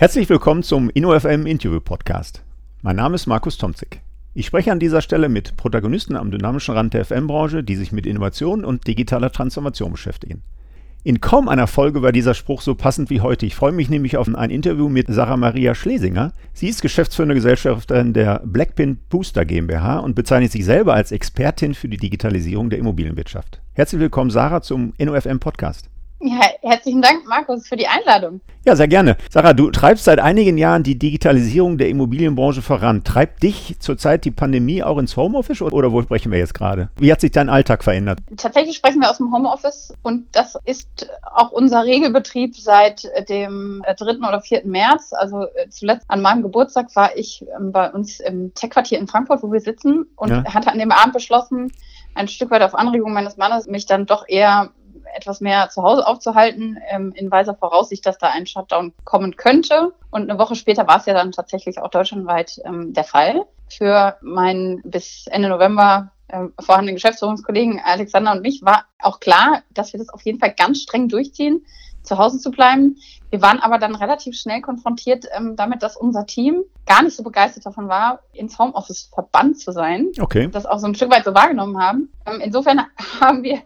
Herzlich willkommen zum InnoFM Interview Podcast. Mein Name ist Markus Tomzig. Ich spreche an dieser Stelle mit Protagonisten am dynamischen Rand der FM-Branche, die sich mit Innovation und digitaler Transformation beschäftigen. In kaum einer Folge war dieser Spruch so passend wie heute. Ich freue mich nämlich auf ein Interview mit Sarah Maria Schlesinger. Sie ist geschäftsführende Gesellschafterin der Blackpin Booster GmbH und bezeichnet sich selber als Expertin für die Digitalisierung der Immobilienwirtschaft. Herzlich willkommen, Sarah, zum InnoFM Podcast. Ja, herzlichen Dank, Markus, für die Einladung. Ja, sehr gerne. Sarah, du treibst seit einigen Jahren die Digitalisierung der Immobilienbranche voran. Treibt dich zurzeit die Pandemie auch ins Homeoffice oder wo sprechen wir jetzt gerade? Wie hat sich dein Alltag verändert? Tatsächlich sprechen wir aus dem Homeoffice und das ist auch unser Regelbetrieb seit dem 3. oder 4. März. Also äh, zuletzt an meinem Geburtstag war ich ähm, bei uns im Tech-Quartier in Frankfurt, wo wir sitzen und ja. hatte an dem Abend beschlossen, ein Stück weit auf Anregung meines Mannes, mich dann doch eher etwas mehr zu Hause aufzuhalten, ähm, in weiser Voraussicht, dass da ein Shutdown kommen könnte. Und eine Woche später war es ja dann tatsächlich auch deutschlandweit ähm, der Fall. Für meinen bis Ende November ähm, vorhandenen Geschäftsführungskollegen Alexander und mich war auch klar, dass wir das auf jeden Fall ganz streng durchziehen, zu Hause zu bleiben. Wir waren aber dann relativ schnell konfrontiert ähm, damit, dass unser Team gar nicht so begeistert davon war, ins Homeoffice verbannt zu sein. Okay. Das auch so ein Stück weit so wahrgenommen haben. Ähm, insofern haben wir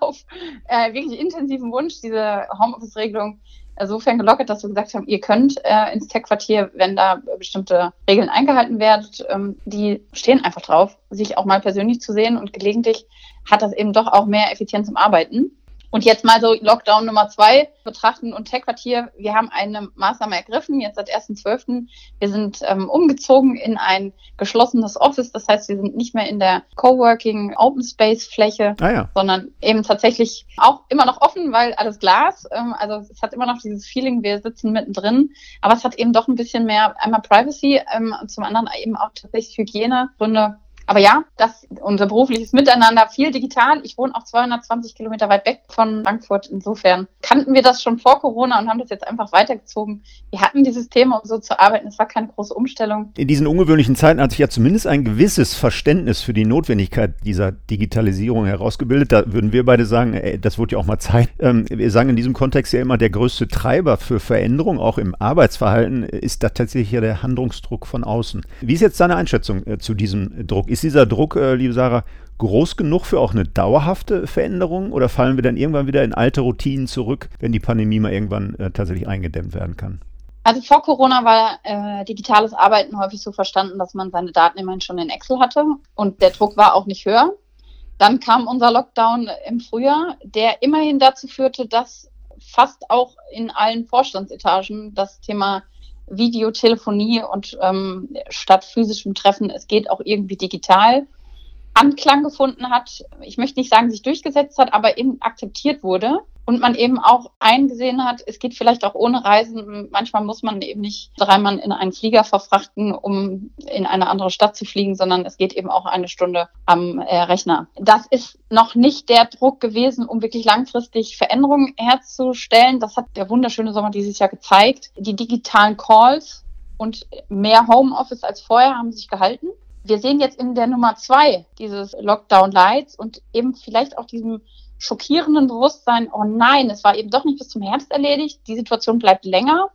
auf äh, wirklich intensiven Wunsch diese Homeoffice-Regelung insofern gelockert, dass wir gesagt haben, ihr könnt äh, ins Tech-Quartier, wenn da bestimmte Regeln eingehalten werden. Ähm, die stehen einfach drauf, sich auch mal persönlich zu sehen und gelegentlich hat das eben doch auch mehr Effizienz im Arbeiten. Und jetzt mal so Lockdown Nummer zwei betrachten und Tech-Quartier. Wir haben eine Maßnahme ergriffen, jetzt seit 1.12. Wir sind ähm, umgezogen in ein geschlossenes Office. Das heißt, wir sind nicht mehr in der Coworking Open Space Fläche, ah ja. sondern eben tatsächlich auch immer noch offen, weil alles Glas. Ähm, also es hat immer noch dieses Feeling, wir sitzen mittendrin. Aber es hat eben doch ein bisschen mehr einmal Privacy ähm, zum anderen eben auch tatsächlich Hygienegründe aber ja, das unser berufliches Miteinander viel digital. Ich wohne auch 220 Kilometer weit weg von Frankfurt. Insofern kannten wir das schon vor Corona und haben das jetzt einfach weitergezogen. Wir hatten dieses Thema, um so zu arbeiten. Es war keine große Umstellung. In diesen ungewöhnlichen Zeiten hat sich ja zumindest ein gewisses Verständnis für die Notwendigkeit dieser Digitalisierung herausgebildet. Da würden wir beide sagen, ey, das wurde ja auch mal Zeit. Ähm, wir sagen in diesem Kontext ja immer, der größte Treiber für Veränderung, auch im Arbeitsverhalten, ist da tatsächlich ja der Handlungsdruck von außen. Wie ist jetzt deine Einschätzung äh, zu diesem Druck? Ist dieser Druck, äh, liebe Sarah, groß genug für auch eine dauerhafte Veränderung oder fallen wir dann irgendwann wieder in alte Routinen zurück, wenn die Pandemie mal irgendwann äh, tatsächlich eingedämmt werden kann? Also vor Corona war äh, digitales Arbeiten häufig so verstanden, dass man seine Daten immerhin schon in Excel hatte und der Druck war auch nicht höher. Dann kam unser Lockdown im Frühjahr, der immerhin dazu führte, dass fast auch in allen Vorstandsetagen das Thema Videotelefonie und ähm, statt physischem Treffen, es geht auch irgendwie digital, Anklang gefunden hat. Ich möchte nicht sagen, sich durchgesetzt hat, aber eben akzeptiert wurde und man eben auch eingesehen hat, es geht vielleicht auch ohne Reisen. Manchmal muss man eben nicht dreimal in einen Flieger verfrachten, um in eine andere Stadt zu fliegen, sondern es geht eben auch eine Stunde am äh, Rechner. Das ist noch nicht der Druck gewesen, um wirklich langfristig Veränderungen herzustellen. Das hat der wunderschöne Sommer dieses Jahr gezeigt. Die digitalen Calls und mehr Homeoffice als vorher haben sich gehalten. Wir sehen jetzt in der Nummer zwei dieses Lockdown Lights und eben vielleicht auch diesem schockierenden Bewusstsein, oh nein, es war eben doch nicht bis zum Herbst erledigt, die Situation bleibt länger.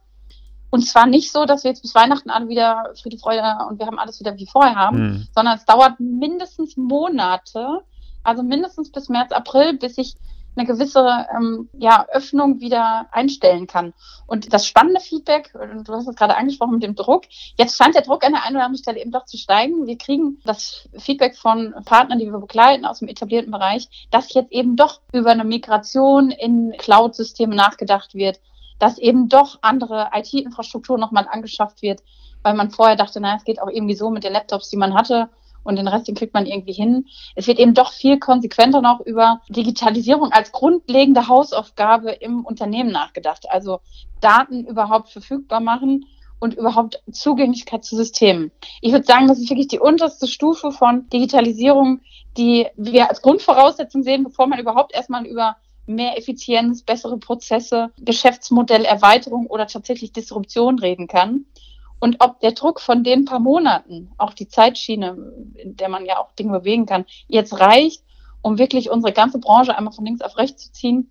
Und zwar nicht so, dass wir jetzt bis Weihnachten alle wieder Friede, Freude und wir haben alles wieder wie vorher haben, mhm. sondern es dauert mindestens Monate, also mindestens bis März, April, bis sich eine gewisse ähm, ja, Öffnung wieder einstellen kann. Und das spannende Feedback, du hast es gerade angesprochen mit dem Druck, jetzt scheint der Druck an der einen oder anderen Stelle eben doch zu steigen. Wir kriegen das Feedback von Partnern, die wir begleiten aus dem etablierten Bereich, dass jetzt eben doch über eine Migration in Cloud-Systeme nachgedacht wird, dass eben doch andere IT-Infrastruktur nochmal angeschafft wird, weil man vorher dachte, naja, es geht auch irgendwie so mit den Laptops, die man hatte und den Rest, den kriegt man irgendwie hin. Es wird eben doch viel konsequenter noch über Digitalisierung als grundlegende Hausaufgabe im Unternehmen nachgedacht. Also Daten überhaupt verfügbar machen und überhaupt Zugänglichkeit zu Systemen. Ich würde sagen, das ist wirklich die unterste Stufe von Digitalisierung, die wir als Grundvoraussetzung sehen, bevor man überhaupt erstmal über mehr Effizienz, bessere Prozesse, Geschäftsmodellerweiterung oder tatsächlich Disruption reden kann. Und ob der Druck von den paar Monaten, auch die Zeitschiene, in der man ja auch Dinge bewegen kann, jetzt reicht, um wirklich unsere ganze Branche einmal von links auf rechts zu ziehen,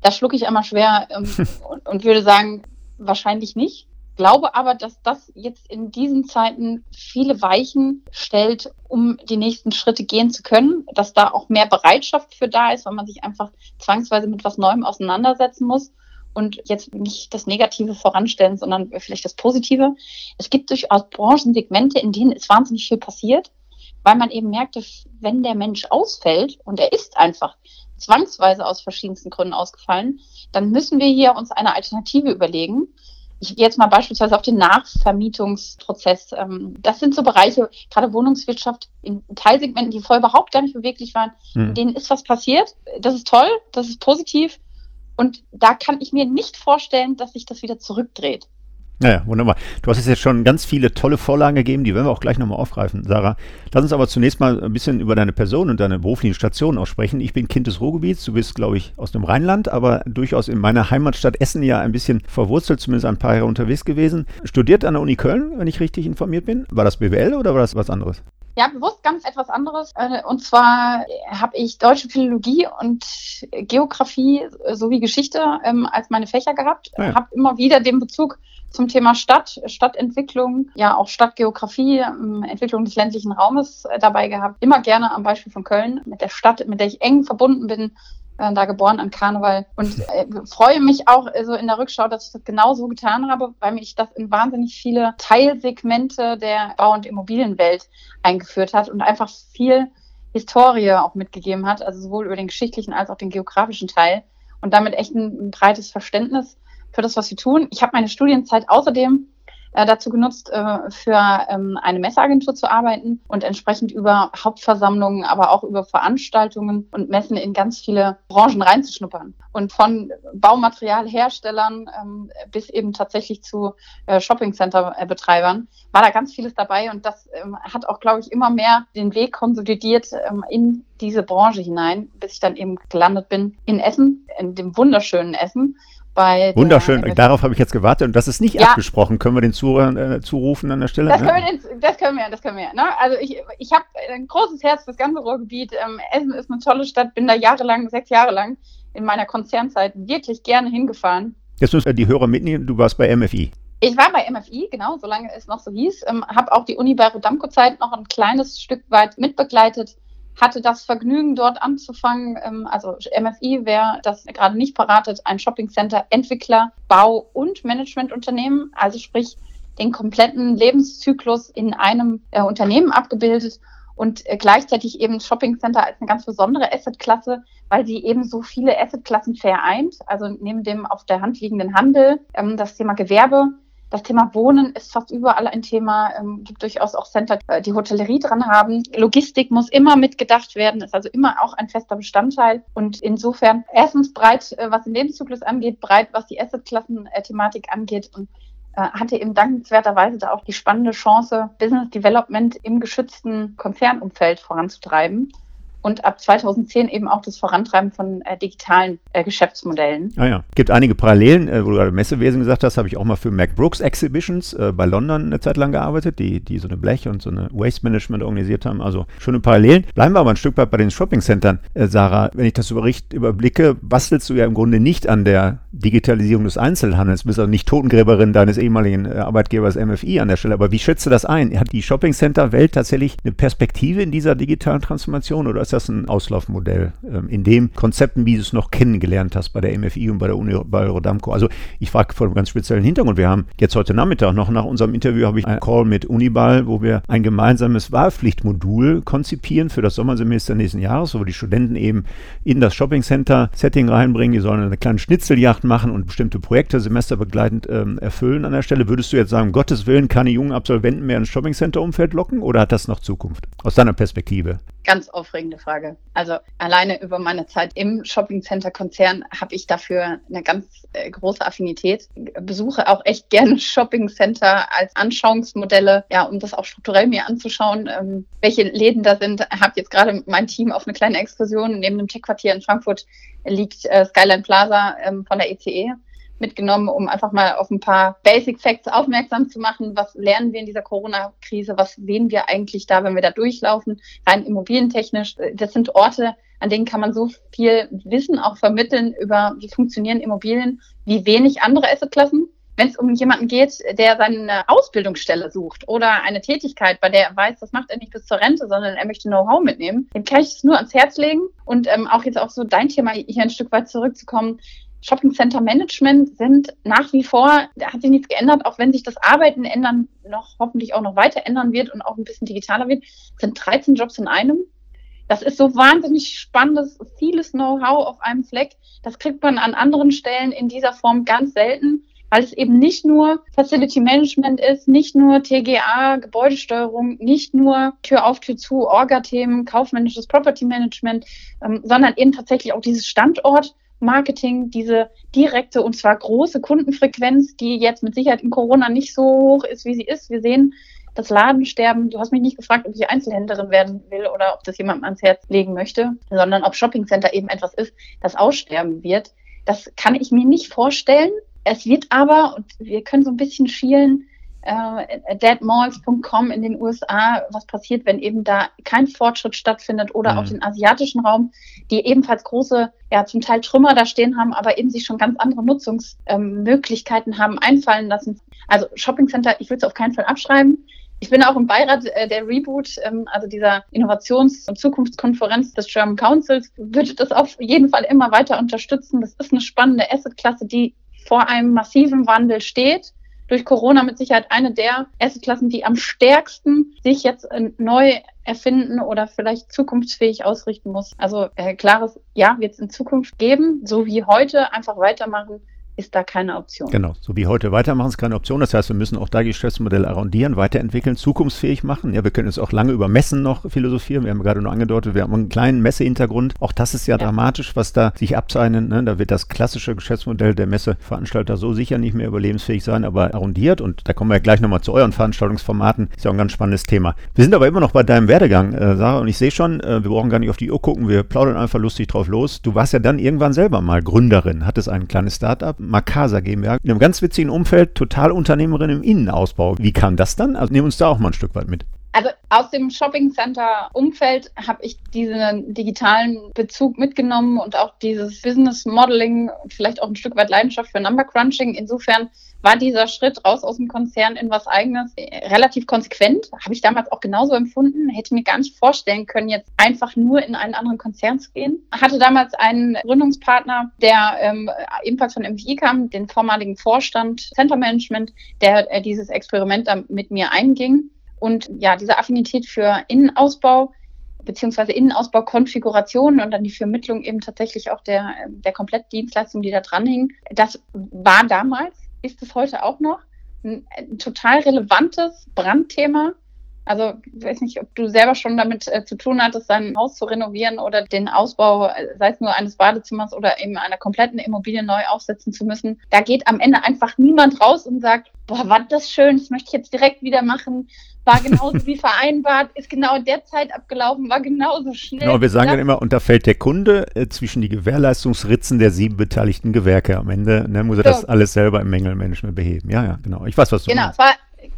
da schlucke ich einmal schwer ähm, und, und, würde sagen, wahrscheinlich nicht. glaube aber, dass das jetzt in diesen Zeiten viele Weichen stellt, um die nächsten Schritte gehen zu können, dass da auch mehr Bereitschaft für da ist, weil man sich einfach zwangsweise mit was Neuem auseinandersetzen muss und jetzt nicht das Negative voranstellen, sondern vielleicht das Positive. Es gibt durchaus Branchensegmente, in denen ist wahnsinnig viel passiert, weil man eben merkte, wenn der Mensch ausfällt und er ist einfach zwangsweise aus verschiedensten Gründen ausgefallen, dann müssen wir hier uns eine Alternative überlegen ich gehe jetzt mal beispielsweise auf den Nachvermietungsprozess. Ähm, das sind so Bereiche, gerade Wohnungswirtschaft in Teilsegmenten, die vorher überhaupt gar nicht beweglich waren. Hm. In denen ist was passiert. Das ist toll, das ist positiv. Und da kann ich mir nicht vorstellen, dass sich das wieder zurückdreht. Naja, wunderbar. Du hast jetzt schon ganz viele tolle Vorlagen gegeben, die werden wir auch gleich nochmal aufgreifen, Sarah. Lass uns aber zunächst mal ein bisschen über deine Person und deine beruflichen Stationen auch sprechen. Ich bin Kind des Ruhrgebiets, du bist, glaube ich, aus dem Rheinland, aber durchaus in meiner Heimatstadt Essen ja ein bisschen verwurzelt, zumindest ein paar Jahre unterwegs gewesen. Studiert an der Uni Köln, wenn ich richtig informiert bin. War das BWL oder war das was anderes? Ja, bewusst ganz etwas anderes. Äh, und zwar habe ich deutsche Philologie und Geografie sowie Geschichte ähm, als meine Fächer gehabt. Ah ja. Habe immer wieder den Bezug zum Thema Stadt, Stadtentwicklung, ja auch Stadtgeografie, ähm, Entwicklung des ländlichen Raumes äh, dabei gehabt. Immer gerne am Beispiel von Köln, mit der Stadt, mit der ich eng verbunden bin, äh, da geboren an Karneval und äh, freue mich auch äh, so in der Rückschau, dass ich das genau so getan habe, weil mich das in wahnsinnig viele Teilsegmente der Bau- und Immobilienwelt eingeführt hat und einfach viel Historie auch mitgegeben hat, also sowohl über den geschichtlichen als auch den geografischen Teil und damit echt ein, ein breites Verständnis für das, was wir tun. Ich habe meine Studienzeit außerdem äh, dazu genutzt, äh, für ähm, eine Messeagentur zu arbeiten und entsprechend über Hauptversammlungen, aber auch über Veranstaltungen und Messen in ganz viele Branchen reinzuschnuppern. Und von Baumaterialherstellern ähm, bis eben tatsächlich zu äh, Shoppingcenter-Betreibern war da ganz vieles dabei und das ähm, hat auch, glaube ich, immer mehr den Weg konsolidiert in diese Branche hinein, bis ich dann eben gelandet bin in Essen, in dem wunderschönen Essen bei Wunderschön, darauf habe ich jetzt gewartet und das ist nicht ja. abgesprochen. Können wir den Zuhörern äh, zurufen an der Stelle? Das, können, wir den, das können wir, das können wir. Ne? Also ich, ich habe ein großes Herz für das ganze Ruhrgebiet. Ähm, Essen ist eine tolle Stadt, bin da jahrelang, sechs Jahre lang in meiner Konzernzeit wirklich gerne hingefahren. Jetzt müssen wir die Hörer mitnehmen, du warst bei MFI. Ich war bei MFI, genau, solange es noch so hieß. Ähm, habe auch die Uni bei Rodamco-Zeit noch ein kleines Stück weit mitbegleitet hatte das Vergnügen, dort anzufangen. Ähm, also MFI, wer das gerade nicht verratet, ein Shoppingcenter, Entwickler, Bau- und Managementunternehmen, also sprich den kompletten Lebenszyklus in einem äh, Unternehmen abgebildet und äh, gleichzeitig eben Shoppingcenter als eine ganz besondere Assetklasse, weil sie eben so viele Assetklassen vereint. Also neben dem auf der Hand liegenden Handel, ähm, das Thema Gewerbe, das Thema Wohnen ist fast überall ein Thema. Ähm, gibt durchaus auch Center, äh, die Hotellerie dran haben. Logistik muss immer mitgedacht werden, ist also immer auch ein fester Bestandteil. Und insofern erstens breit, äh, was den Lebenszyklus angeht, breit, was die Assetklassen-Thematik angeht und äh, hatte eben dankenswerterweise da auch die spannende Chance, Business Development im geschützten Konzernumfeld voranzutreiben und ab 2010 eben auch das Vorantreiben von äh, digitalen äh, Geschäftsmodellen. Ah ja, gibt einige Parallelen, äh, wo du gerade Messewesen gesagt hast, habe ich auch mal für Mac Brooks Exhibitions äh, bei London eine Zeit lang gearbeitet, die, die so eine Blech und so eine Waste Management organisiert haben, also schöne Parallelen. Bleiben wir aber ein Stück weit bei den Shopping-Centern, äh, Sarah. Wenn ich das Bericht überblicke, bastelst du ja im Grunde nicht an der Digitalisierung des Einzelhandels, bist also nicht Totengräberin deines ehemaligen äh, Arbeitgebers MFI an der Stelle, aber wie schätzt du das ein? Hat die Shopping-Center-Welt tatsächlich eine Perspektive in dieser digitalen Transformation oder ist das ein Auslaufmodell ähm, in dem Konzepten, wie du es noch kennengelernt hast bei der MFI und bei der Uni bei Rodamco. Also ich frage vor einem ganz speziellen Hintergrund. Wir haben jetzt heute Nachmittag noch nach unserem Interview habe ich einen Call mit Uniball, wo wir ein gemeinsames Wahlpflichtmodul konzipieren für das Sommersemester nächsten Jahres, wo die Studenten eben in das Shopping Center Setting reinbringen. Die sollen eine kleine Schnitzeljacht machen und bestimmte Projekte semesterbegleitend ähm, erfüllen an der Stelle. Würdest du jetzt sagen, um Gottes Willen, keine jungen Absolventen mehr ins Shopping Center Umfeld locken oder hat das noch Zukunft? Aus deiner Perspektive? Ganz aufregende Frage. Also alleine über meine Zeit im Shopping Center Konzern habe ich dafür eine ganz äh, große Affinität. Besuche auch echt gerne Shopping Center als Anschauungsmodelle, ja, um das auch strukturell mir anzuschauen, ähm, welche Läden da sind. Habe jetzt gerade mein Team auf eine kleine Exkursion neben dem Tech-Quartier in Frankfurt liegt äh, Skyline Plaza ähm, von der ECE mitgenommen, um einfach mal auf ein paar Basic Facts aufmerksam zu machen. Was lernen wir in dieser Corona-Krise? Was sehen wir eigentlich da, wenn wir da durchlaufen? Rein immobilientechnisch. Das sind Orte, an denen kann man so viel Wissen auch vermitteln über, wie funktionieren Immobilien, wie wenig andere Assetklassen. wenn es um jemanden geht, der seine Ausbildungsstelle sucht oder eine Tätigkeit, bei der er weiß, das macht er nicht bis zur Rente, sondern er möchte Know-how mitnehmen, dem kann ich es nur ans Herz legen. Und ähm, auch jetzt auch so dein Thema hier ein Stück weit zurückzukommen. Shopping Center Management sind nach wie vor, da hat sich nichts geändert, auch wenn sich das Arbeiten ändern, noch hoffentlich auch noch weiter ändern wird und auch ein bisschen digitaler wird, sind 13 Jobs in einem. Das ist so wahnsinnig spannendes, vieles Know-how auf einem Fleck. Das kriegt man an anderen Stellen in dieser Form ganz selten weil es eben nicht nur Facility Management ist, nicht nur TGA, Gebäudesteuerung, nicht nur Tür auf, Tür zu, Orga-Themen, kaufmännisches Property Management, ähm, sondern eben tatsächlich auch dieses Standort. Marketing, diese direkte und zwar große Kundenfrequenz, die jetzt mit Sicherheit in Corona nicht so hoch ist, wie sie ist. Wir sehen das Ladensterben. Du hast mich nicht gefragt, ob ich Einzelhändlerin werden will oder ob das jemandem ans Herz legen möchte, sondern ob Shopping Center eben etwas ist, das aussterben wird. Das kann ich mir nicht vorstellen. Es wird aber, und wir können so ein bisschen schielen, äh, deadmalls.com in den USA, was passiert, wenn eben da kein Fortschritt stattfindet oder mhm. auch den asiatischen Raum, die ebenfalls große, ja zum Teil Trümmer da stehen haben, aber eben sich schon ganz andere Nutzungsmöglichkeiten ähm, haben einfallen lassen. Also Shopping Center, ich würde es auf keinen Fall abschreiben. Ich bin auch im Beirat äh, der Reboot, ähm, also dieser Innovations- und Zukunftskonferenz des German Councils, würde das auf jeden Fall immer weiter unterstützen. Das ist eine spannende Assetklasse, die vor einem massiven Wandel steht. Durch Corona mit Sicherheit eine der Assetklassen, die am stärksten sich jetzt äh, neu erfinden oder vielleicht zukunftsfähig ausrichten muss. Also äh, klares Ja wird es in Zukunft geben, so wie heute einfach weitermachen ist da keine Option. Genau, so wie heute weitermachen ist keine Option. Das heißt, wir müssen auch da Geschäftsmodelle arrondieren, weiterentwickeln, zukunftsfähig machen. Ja, wir können jetzt auch lange über Messen noch philosophieren. Wir haben gerade nur angedeutet, wir haben einen kleinen Messehintergrund. Auch das ist ja, ja. dramatisch, was da sich abzeichnet. Ne? Da wird das klassische Geschäftsmodell der Messeveranstalter so sicher nicht mehr überlebensfähig sein, aber arrondiert. Und da kommen wir ja gleich nochmal zu euren Veranstaltungsformaten. Ist ja auch ein ganz spannendes Thema. Wir sind aber immer noch bei deinem Werdegang, äh, Sarah. Und ich sehe schon, äh, wir brauchen gar nicht auf die Uhr gucken. Wir plaudern einfach lustig drauf los. Du warst ja dann irgendwann selber mal Gründerin, hattest ein kleines Startup Makasa GmbH, in einem ganz witzigen Umfeld, Totalunternehmerin im Innenausbau. Wie kam das dann? Also nehmen uns da auch mal ein Stück weit mit. Also aus dem Shopping Center Umfeld habe ich diesen digitalen Bezug mitgenommen und auch dieses Business Modeling, vielleicht auch ein Stück weit Leidenschaft für Number Crunching. Insofern war dieser Schritt raus aus dem Konzern in was eigenes relativ konsequent. Habe ich damals auch genauso empfunden. Hätte mir gar nicht vorstellen können, jetzt einfach nur in einen anderen Konzern zu gehen. Hatte damals einen Gründungspartner, der ähm, ebenfalls von MVI kam, den vormaligen Vorstand Center Management, der äh, dieses Experiment dann mit mir einging. Und ja, diese Affinität für Innenausbau beziehungsweise Innenausbaukonfigurationen und dann die Vermittlung eben tatsächlich auch der, der Komplettdienstleistung, die da dran hing. Das war damals, ist es heute auch noch, ein, ein total relevantes Brandthema. Also ich weiß nicht, ob du selber schon damit äh, zu tun hattest, dein Haus zu renovieren oder den Ausbau, äh, sei es nur eines Badezimmers oder eben einer kompletten Immobilie neu aufsetzen zu müssen. Da geht am Ende einfach niemand raus und sagt, boah, war das schön, das möchte ich jetzt direkt wieder machen war genauso wie vereinbart, ist genau in der Zeit abgelaufen, war genauso schnell. Genau, wir sagen dann immer, und da fällt der Kunde äh, zwischen die Gewährleistungsritzen der sieben beteiligten Gewerke. Am Ende ne, muss er so. das alles selber im Mängelmanagement beheben. Ja, ja, genau. Ich weiß, was du genau, meinst. War,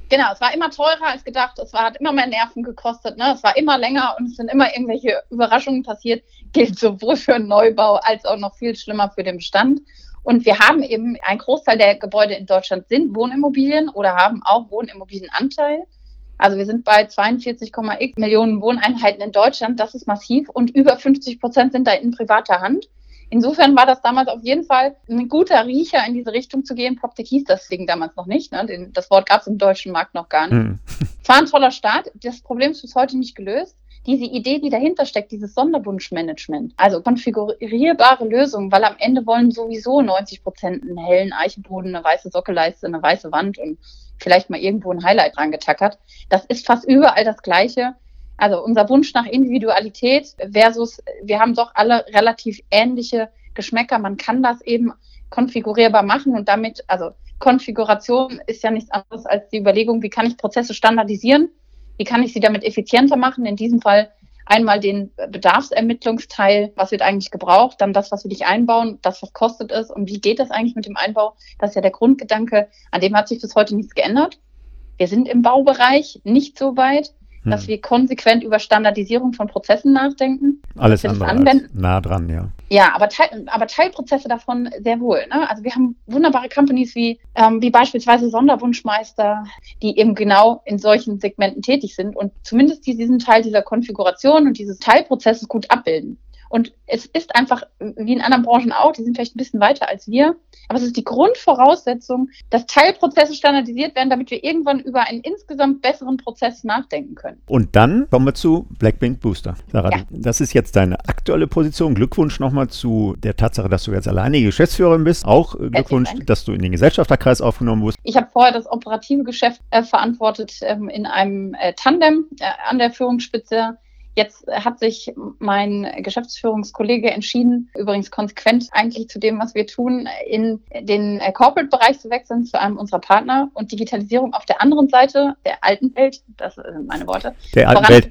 genau, es war immer teurer als gedacht, es war, hat immer mehr Nerven gekostet, ne? es war immer länger und es sind immer irgendwelche Überraschungen passiert. Gilt sowohl für einen Neubau als auch noch viel schlimmer für den Bestand. Und wir haben eben, ein Großteil der Gebäude in Deutschland sind Wohnimmobilien oder haben auch Wohnimmobilienanteil. Also wir sind bei 42,x Millionen Wohneinheiten in Deutschland. Das ist massiv und über 50 Prozent sind da in privater Hand. Insofern war das damals auf jeden Fall ein guter Riecher, in diese Richtung zu gehen. PropTech hieß das Ding damals noch nicht. Ne? Das Wort gab es im deutschen Markt noch gar nicht. Hm. War ein toller Start. Das Problem ist bis heute nicht gelöst. Diese Idee, die dahinter steckt, dieses Sonderwunschmanagement, also konfigurierbare Lösungen, weil am Ende wollen sowieso 90 Prozent einen hellen Eichenboden, eine weiße Sockelleiste, eine weiße Wand und vielleicht mal irgendwo ein Highlight dran getackert. Das ist fast überall das Gleiche. Also unser Wunsch nach Individualität versus, wir haben doch alle relativ ähnliche Geschmäcker. Man kann das eben konfigurierbar machen und damit, also Konfiguration ist ja nichts anderes als die Überlegung, wie kann ich Prozesse standardisieren? Wie kann ich sie damit effizienter machen? In diesem Fall einmal den Bedarfsermittlungsteil, was wird eigentlich gebraucht, dann das, was will ich einbauen, das, was kostet es und wie geht das eigentlich mit dem Einbau. Das ist ja der Grundgedanke, an dem hat sich bis heute nichts geändert. Wir sind im Baubereich nicht so weit. Hm. dass wir konsequent über Standardisierung von Prozessen nachdenken. Alles andere anwenden. nah dran, ja. Ja, aber, Teil, aber Teilprozesse davon sehr wohl. Ne? Also wir haben wunderbare Companies wie, ähm, wie beispielsweise Sonderwunschmeister, die eben genau in solchen Segmenten tätig sind und zumindest diesen Teil dieser Konfiguration und dieses Teilprozesses gut abbilden. Und es ist einfach, wie in anderen Branchen auch, die sind vielleicht ein bisschen weiter als wir, aber es ist die Grundvoraussetzung, dass Teilprozesse standardisiert werden, damit wir irgendwann über einen insgesamt besseren Prozess nachdenken können. Und dann kommen wir zu Blackpink Booster. Sarah, ja. das ist jetzt deine aktuelle Position. Glückwunsch nochmal zu der Tatsache, dass du jetzt alleinige Geschäftsführerin bist. Auch äh, Glückwunsch, dass du in den Gesellschafterkreis aufgenommen wurdest. Ich habe vorher das operative Geschäft äh, verantwortet ähm, in einem äh, Tandem äh, an der Führungsspitze Jetzt hat sich mein Geschäftsführungskollege entschieden, übrigens konsequent eigentlich zu dem, was wir tun, in den Corporate-Bereich zu wechseln, zu einem unserer Partner und Digitalisierung auf der anderen Seite der alten Welt, das sind meine Worte, der alten Welt.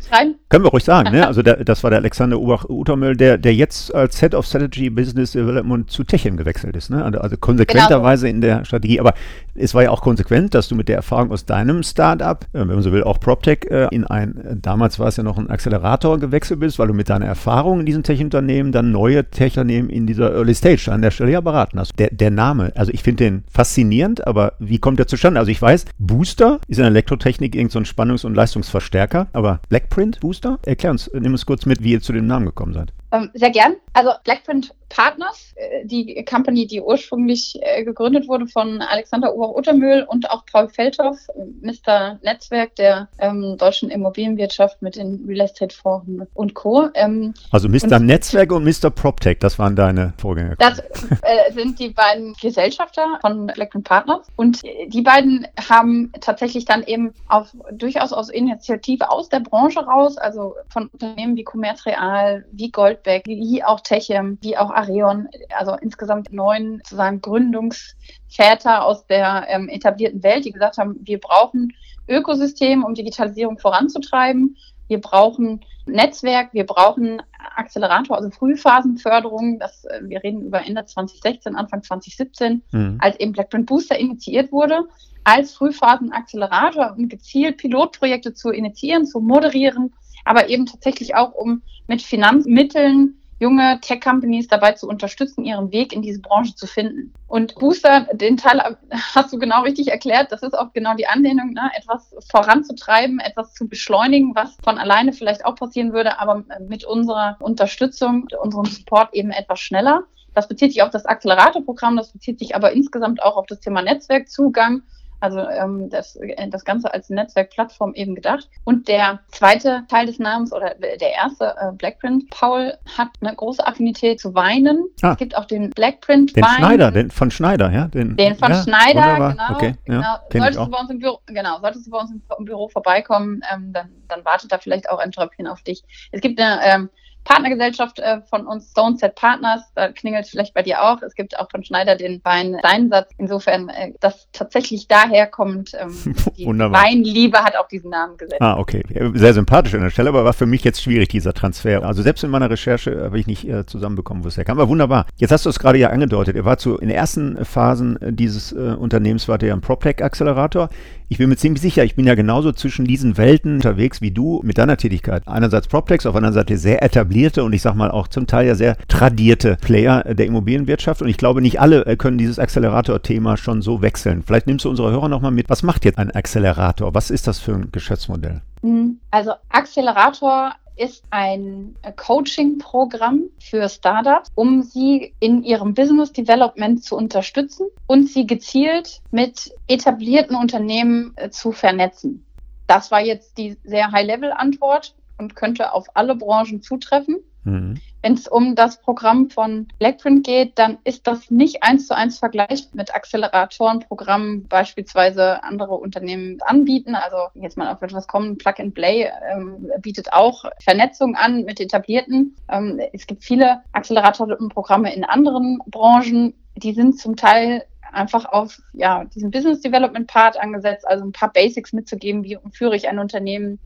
Können wir ruhig sagen, ne? Also der, das war der Alexander Ubach-Utermüll, der, der jetzt als Head of Strategy Business Development zu Techem gewechselt ist, ne? Also, also konsequenterweise genau in der Strategie. Aber es war ja auch konsequent, dass du mit der Erfahrung aus deinem Startup, äh, wenn man so will, auch PropTech, äh, in ein, äh, damals war es ja noch ein Accelerator, Accelerator gewechselt bist, weil du mit deiner Erfahrung in diesen Tech-Unternehmen dann neue Tech-Unternehmen in dieser Early Stage an der Stelle ja beraten hast. Der, der Name, also ich finde den faszinierend, aber wie kommt der zustande? Also ich weiß, Booster ist in Elektrotechnik irgendein so Spannungs- und Leistungsverstärker, aber Blackprint Booster? Erklär uns, nimm uns kurz mit, wie ihr zu dem Namen gekommen seid. Ähm, sehr gern. Also Blackprint Partners, äh, die Company, die ursprünglich äh, gegründet wurde von Alexander Ober-Uttermühl und auch Paul Feldhoff, Mr. Netzwerk der ähm, deutschen Immobilienwirtschaft mit den Real Estate Fonds und Co. Ähm, also Mr. Und Netzwerk und Mr. PropTech, das waren deine Vorgänger. Das äh, sind die beiden Gesellschafter von Blackprint Partners und die beiden haben tatsächlich dann eben auf, durchaus aus Initiative aus der Branche raus, also von Unternehmen wie Commerz Real, wie Goldbeck, wie auch Techem, wie auch Areon, also insgesamt neun sozusagen Gründungsväter aus der ähm, etablierten Welt, die gesagt haben, wir brauchen Ökosystem, um Digitalisierung voranzutreiben. Wir brauchen Netzwerk, wir brauchen Accelerator, also Frühphasenförderung. Das, äh, wir reden über Ende 2016, Anfang 2017, mhm. als eben Blackprint Booster initiiert wurde, als Frühphasenaccelerator, um gezielt Pilotprojekte zu initiieren, zu moderieren, aber eben tatsächlich auch, um mit Finanzmitteln junge Tech-Companies dabei zu unterstützen, ihren Weg in diese Branche zu finden. Und Booster, den Teil hast du genau richtig erklärt, das ist auch genau die Anlehnung, ne? etwas voranzutreiben, etwas zu beschleunigen, was von alleine vielleicht auch passieren würde, aber mit unserer Unterstützung, unserem Support eben etwas schneller. Das bezieht sich auf das Accelerator-Programm, das bezieht sich aber insgesamt auch auf das Thema Netzwerkzugang also ähm, das, äh, das Ganze als Netzwerkplattform eben gedacht. Und der zweite Teil des Namens oder der erste, äh, Blackprint, Paul hat eine große Affinität zu Weinen. Ah. Es gibt auch den Blackprint Den Wein. Schneider, den von Schneider, ja? Den, den von ja, Schneider, wunderbar. genau. Okay, ja, genau. Solltest, du bei uns im Büro, genau, solltest du bei uns im Büro vorbeikommen, ähm, dann, dann wartet da vielleicht auch ein Tröpfchen auf dich. Es gibt eine ähm, Partnergesellschaft äh, von uns, Stoneset Partners, da klingelt es vielleicht bei dir auch. Es gibt auch von Schneider den Wein Seinsatz. Insofern, äh, das tatsächlich daher kommt, ähm, die Weinliebe hat auch diesen Namen gesetzt. Ah, okay. Sehr sympathisch an der Stelle, aber war für mich jetzt schwierig, dieser Transfer. Also selbst in meiner Recherche habe ich nicht äh, zusammenbekommen, wo es herkam. Aber wunderbar. Jetzt hast du es gerade ja angedeutet. Ihr wart so in den ersten Phasen dieses Unternehmens, ihr ja ein PropTech-Accelerator. Ich bin mir ziemlich sicher, ich bin ja genauso zwischen diesen Welten unterwegs wie du mit deiner Tätigkeit. Einerseits PropTechs, auf der anderen Seite sehr etablierte und ich sag mal auch zum Teil ja sehr tradierte Player der Immobilienwirtschaft. Und ich glaube, nicht alle äh, können dieses Accelerator-Thema schon so wechseln. Vielleicht nimmst du unsere Hörer nochmal mit. Was macht jetzt ein Accelerator? Was ist das für ein Geschäftsmodell? Mhm. Also Accelerator ist ein Coaching-Programm für Startups, um sie in ihrem Business Development zu unterstützen und sie gezielt mit etablierten Unternehmen äh, zu vernetzen. Das war jetzt die sehr High-Level-Antwort und könnte auf alle Branchen zutreffen. Mhm. Wenn es um das Programm von Blackprint geht, dann ist das nicht eins zu eins vergleichbar mit Acceleratorenprogrammen, beispielsweise andere Unternehmen anbieten. Also jetzt mal auf etwas kommen, Plug and Play ähm, bietet auch Vernetzung an mit etablierten. Ähm, es gibt viele Acceleratorenprogramme in anderen Branchen, die sind zum Teil einfach auf ja, diesen Business Development Part angesetzt, also ein paar Basics mitzugeben, wie führe ich ein Unternehmen,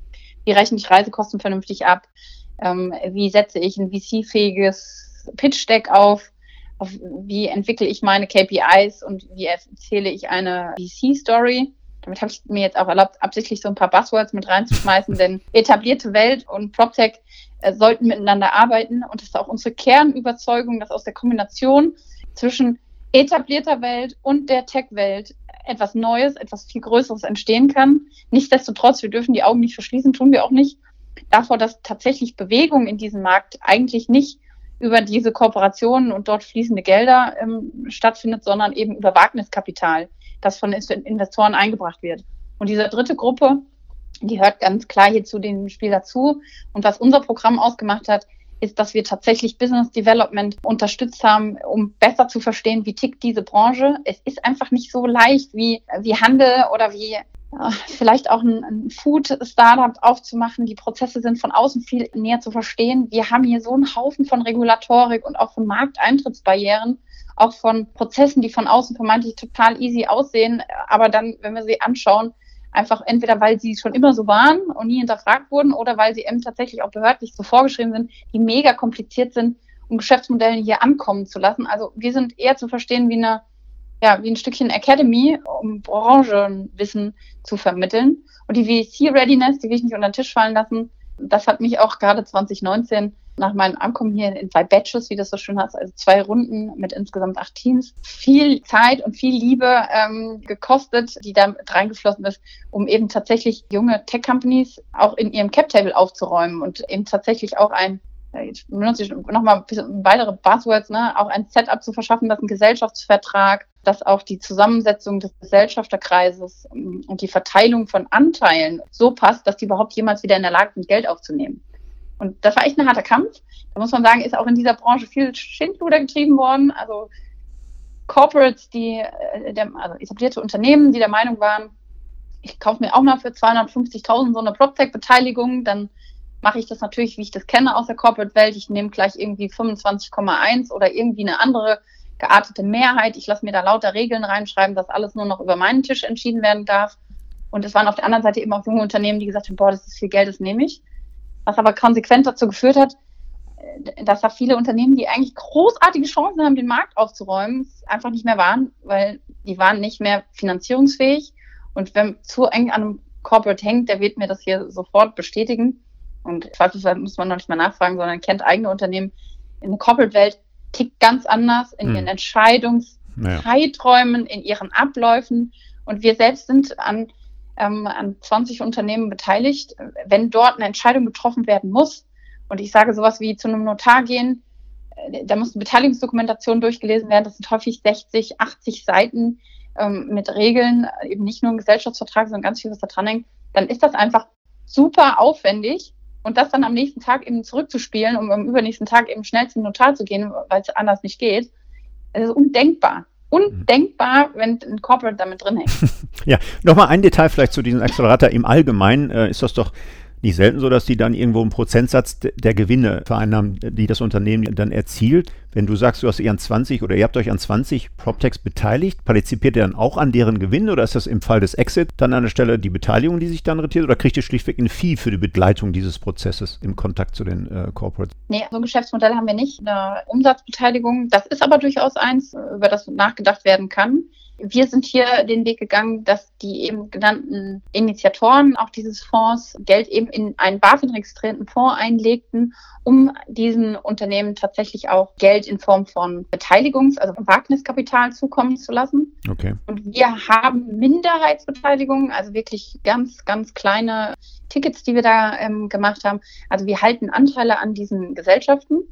wie rechne ich Reisekosten vernünftig ab, ähm, wie setze ich ein VC-fähiges Pitch-Deck auf? auf? Wie entwickle ich meine KPIs und wie erzähle ich eine VC-Story? damit habe ich mir jetzt auch erlaubt, absichtlich so ein paar Buzzwords mit reinzuschmeißen, denn etablierte Welt und PropTech äh, sollten miteinander arbeiten und es ist auch unsere Kernüberzeugung, dass aus der Kombination zwischen etablierter Welt und der Tech-Welt etwas Neues, etwas viel Größeres entstehen kann. Nichtsdestotrotz, wir dürfen die Augen nicht verschließen, tun wir auch nicht, davor, dass tatsächlich Bewegung in diesem Markt eigentlich nicht über diese Kooperationen und dort fließende Gelder ähm, stattfindet, sondern eben über Wagniskapital, das von Investoren eingebracht wird. Und diese dritte Gruppe, die hört ganz klar hier zu dem Spiel dazu. Und was unser Programm ausgemacht hat, ist, dass wir tatsächlich Business Development unterstützt haben, um besser zu verstehen, wie tickt diese Branche. Es ist einfach nicht so leicht wie, wie Handel oder wie vielleicht auch ein, ein Food-Startup aufzumachen. Die Prozesse sind von außen viel näher zu verstehen. Wir haben hier so einen Haufen von Regulatorik und auch von Markteintrittsbarrieren, auch von Prozessen, die von außen vermeintlich total easy aussehen, aber dann, wenn wir sie anschauen, Einfach entweder, weil sie schon immer so waren und nie hinterfragt wurden oder weil sie eben tatsächlich auch behördlich so vorgeschrieben sind, die mega kompliziert sind, um Geschäftsmodelle hier ankommen zu lassen. Also wir sind eher zu verstehen wie eine, ja, wie ein Stückchen Academy, um Branchenwissen zu vermitteln. Und die VC-Readiness, die will ich nicht unter den Tisch fallen lassen, das hat mich auch gerade 2019 nach meinem Ankommen hier in zwei Batches, wie das so schön heißt, also zwei Runden mit insgesamt acht Teams, viel Zeit und viel Liebe ähm, gekostet, die da reingeflossen ist, um eben tatsächlich junge Tech-Companies auch in ihrem Cap-Table aufzuräumen und eben tatsächlich auch ein ich benutze ich nochmal weitere Buzzwords, ne, auch ein Setup zu verschaffen, dass ein Gesellschaftsvertrag, dass auch die Zusammensetzung des Gesellschafterkreises ähm, und die Verteilung von Anteilen so passt, dass die überhaupt jemals wieder in der Lage sind, Geld aufzunehmen. Und das war echt ein harter Kampf. Da muss man sagen, ist auch in dieser Branche viel Schindluder getrieben worden. Also Corporates, die, äh, der, also etablierte Unternehmen, die der Meinung waren, ich kaufe mir auch mal für 250.000 so eine PropTech-Beteiligung, dann mache ich das natürlich, wie ich das kenne aus der Corporate-Welt. Ich nehme gleich irgendwie 25,1 oder irgendwie eine andere geartete Mehrheit. Ich lasse mir da lauter Regeln reinschreiben, dass alles nur noch über meinen Tisch entschieden werden darf. Und es waren auf der anderen Seite eben auch junge Unternehmen, die gesagt haben, boah, das ist viel Geld, das nehme ich was aber konsequent dazu geführt hat, äh, dass da viele Unternehmen, die eigentlich großartige Chancen haben, den Markt aufzuräumen, einfach nicht mehr waren, weil die waren nicht mehr finanzierungsfähig. Und wenn zu eng an einem Corporate hängt, der wird mir das hier sofort bestätigen. Und zweifelsfall muss man noch nicht mal nachfragen, sondern kennt eigene Unternehmen. In der Corporate-Welt tickt ganz anders in hm. ihren Entscheidungszeiträumen, in ihren Abläufen. Und wir selbst sind an ähm, an 20 Unternehmen beteiligt. Wenn dort eine Entscheidung getroffen werden muss, und ich sage sowas wie zu einem Notar gehen, äh, da muss eine Beteiligungsdokumentation durchgelesen werden, das sind häufig 60, 80 Seiten ähm, mit Regeln, eben nicht nur ein Gesellschaftsvertrag, sondern ganz viel, was da dran hängt, dann ist das einfach super aufwendig. Und das dann am nächsten Tag eben zurückzuspielen, um am übernächsten Tag eben schnell zum Notar zu gehen, weil es anders nicht geht, das ist undenkbar undenkbar, wenn ein Corporate damit drin hängt. ja, nochmal ein Detail vielleicht zu diesem Accelerator. Im Allgemeinen äh, ist das doch nicht selten so, dass die dann irgendwo einen Prozentsatz der Gewinne vereinnahmen, die das Unternehmen dann erzielt. Wenn du sagst, du hast dich an 20 oder ihr habt euch an 20 PropTechs beteiligt, partizipiert ihr dann auch an deren Gewinn oder ist das im Fall des Exit dann an der Stelle die Beteiligung, die sich dann rentiert oder kriegt ihr schlichtweg ein Fee für die Begleitung dieses Prozesses im Kontakt zu den äh, Corporates? Nee, so ein Geschäftsmodell haben wir nicht, eine Umsatzbeteiligung. Das ist aber durchaus eins, über das nachgedacht werden kann. Wir sind hier den Weg gegangen, dass die eben genannten Initiatoren auch dieses Fonds Geld eben in einen BaFin-registrierten Fonds einlegten, um diesen Unternehmen tatsächlich auch Geld in Form von Beteiligungs-, also Wagniskapital zukommen zu lassen. Okay. Und wir haben Minderheitsbeteiligungen, also wirklich ganz, ganz kleine Tickets, die wir da ähm, gemacht haben. Also wir halten Anteile an diesen Gesellschaften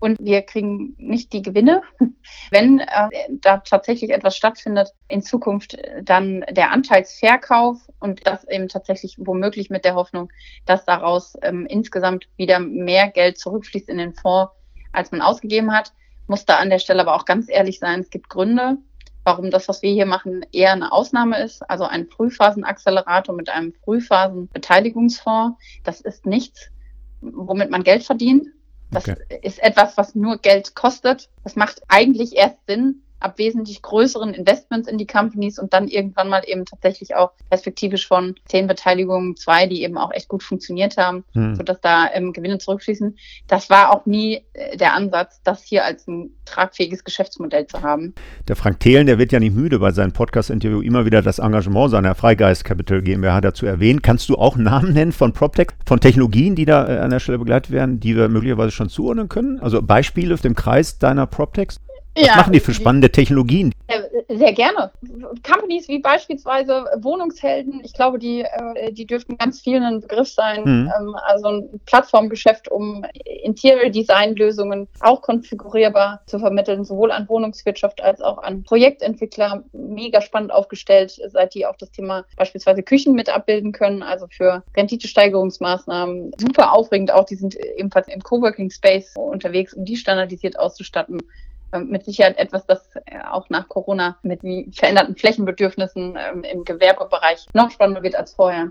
und wir kriegen nicht die Gewinne. Wenn äh, da tatsächlich etwas stattfindet in Zukunft, dann der Anteilsverkauf und das eben tatsächlich womöglich mit der Hoffnung, dass daraus ähm, insgesamt wieder mehr Geld zurückfließt in den Fonds, als man ausgegeben hat. Muss da an der Stelle aber auch ganz ehrlich sein, es gibt Gründe, warum das, was wir hier machen, eher eine Ausnahme ist. Also ein Frühphasenaccelerator mit einem Frühphasenbeteiligungsfonds, das ist nichts, womit man Geld verdient, das okay. ist etwas, was nur Geld kostet. Das macht eigentlich erst Sinn, ab wesentlich größeren Investments in die Companies und dann irgendwann mal eben tatsächlich auch perspektivisch von zehn Beteiligungen zwei, die eben auch echt gut funktioniert haben, hm. sodass da ähm, Gewinne zurückfließen. Das war auch nie äh, der Ansatz, das hier als ein tragfähiges Geschäftsmodell zu haben. Der Frank Thelen, der wird ja nicht müde, bei seinem Podcast-Interview immer wieder das Engagement seiner Freigeist Capital GmbH dazu erwähnen. Kannst du auch Namen nennen von PropTech, von Technologien, die da äh, an der Stelle begleitet werden, die wir möglicherweise schon zuordnen können? Also Beispiele auf dem Kreis deiner PropTechs? Was ja, machen die für spannende Technologien? Sehr gerne. Companies wie beispielsweise Wohnungshelden, ich glaube, die, äh, die dürften ganz vielen ein Begriff sein. Mhm. Ähm, also ein Plattformgeschäft, um Interior Design Lösungen auch konfigurierbar zu vermitteln, sowohl an Wohnungswirtschaft als auch an Projektentwickler. Mega spannend aufgestellt, seit die auch das Thema beispielsweise Küchen mit abbilden können, also für Renditesteigerungsmaßnahmen. Super aufregend auch, die sind ebenfalls im Coworking Space unterwegs, um die standardisiert auszustatten. Ähm, mit Sicherheit etwas, das äh, auch nach Corona mit veränderten Flächenbedürfnissen ähm, im Gewerbebereich noch spannender wird als vorher.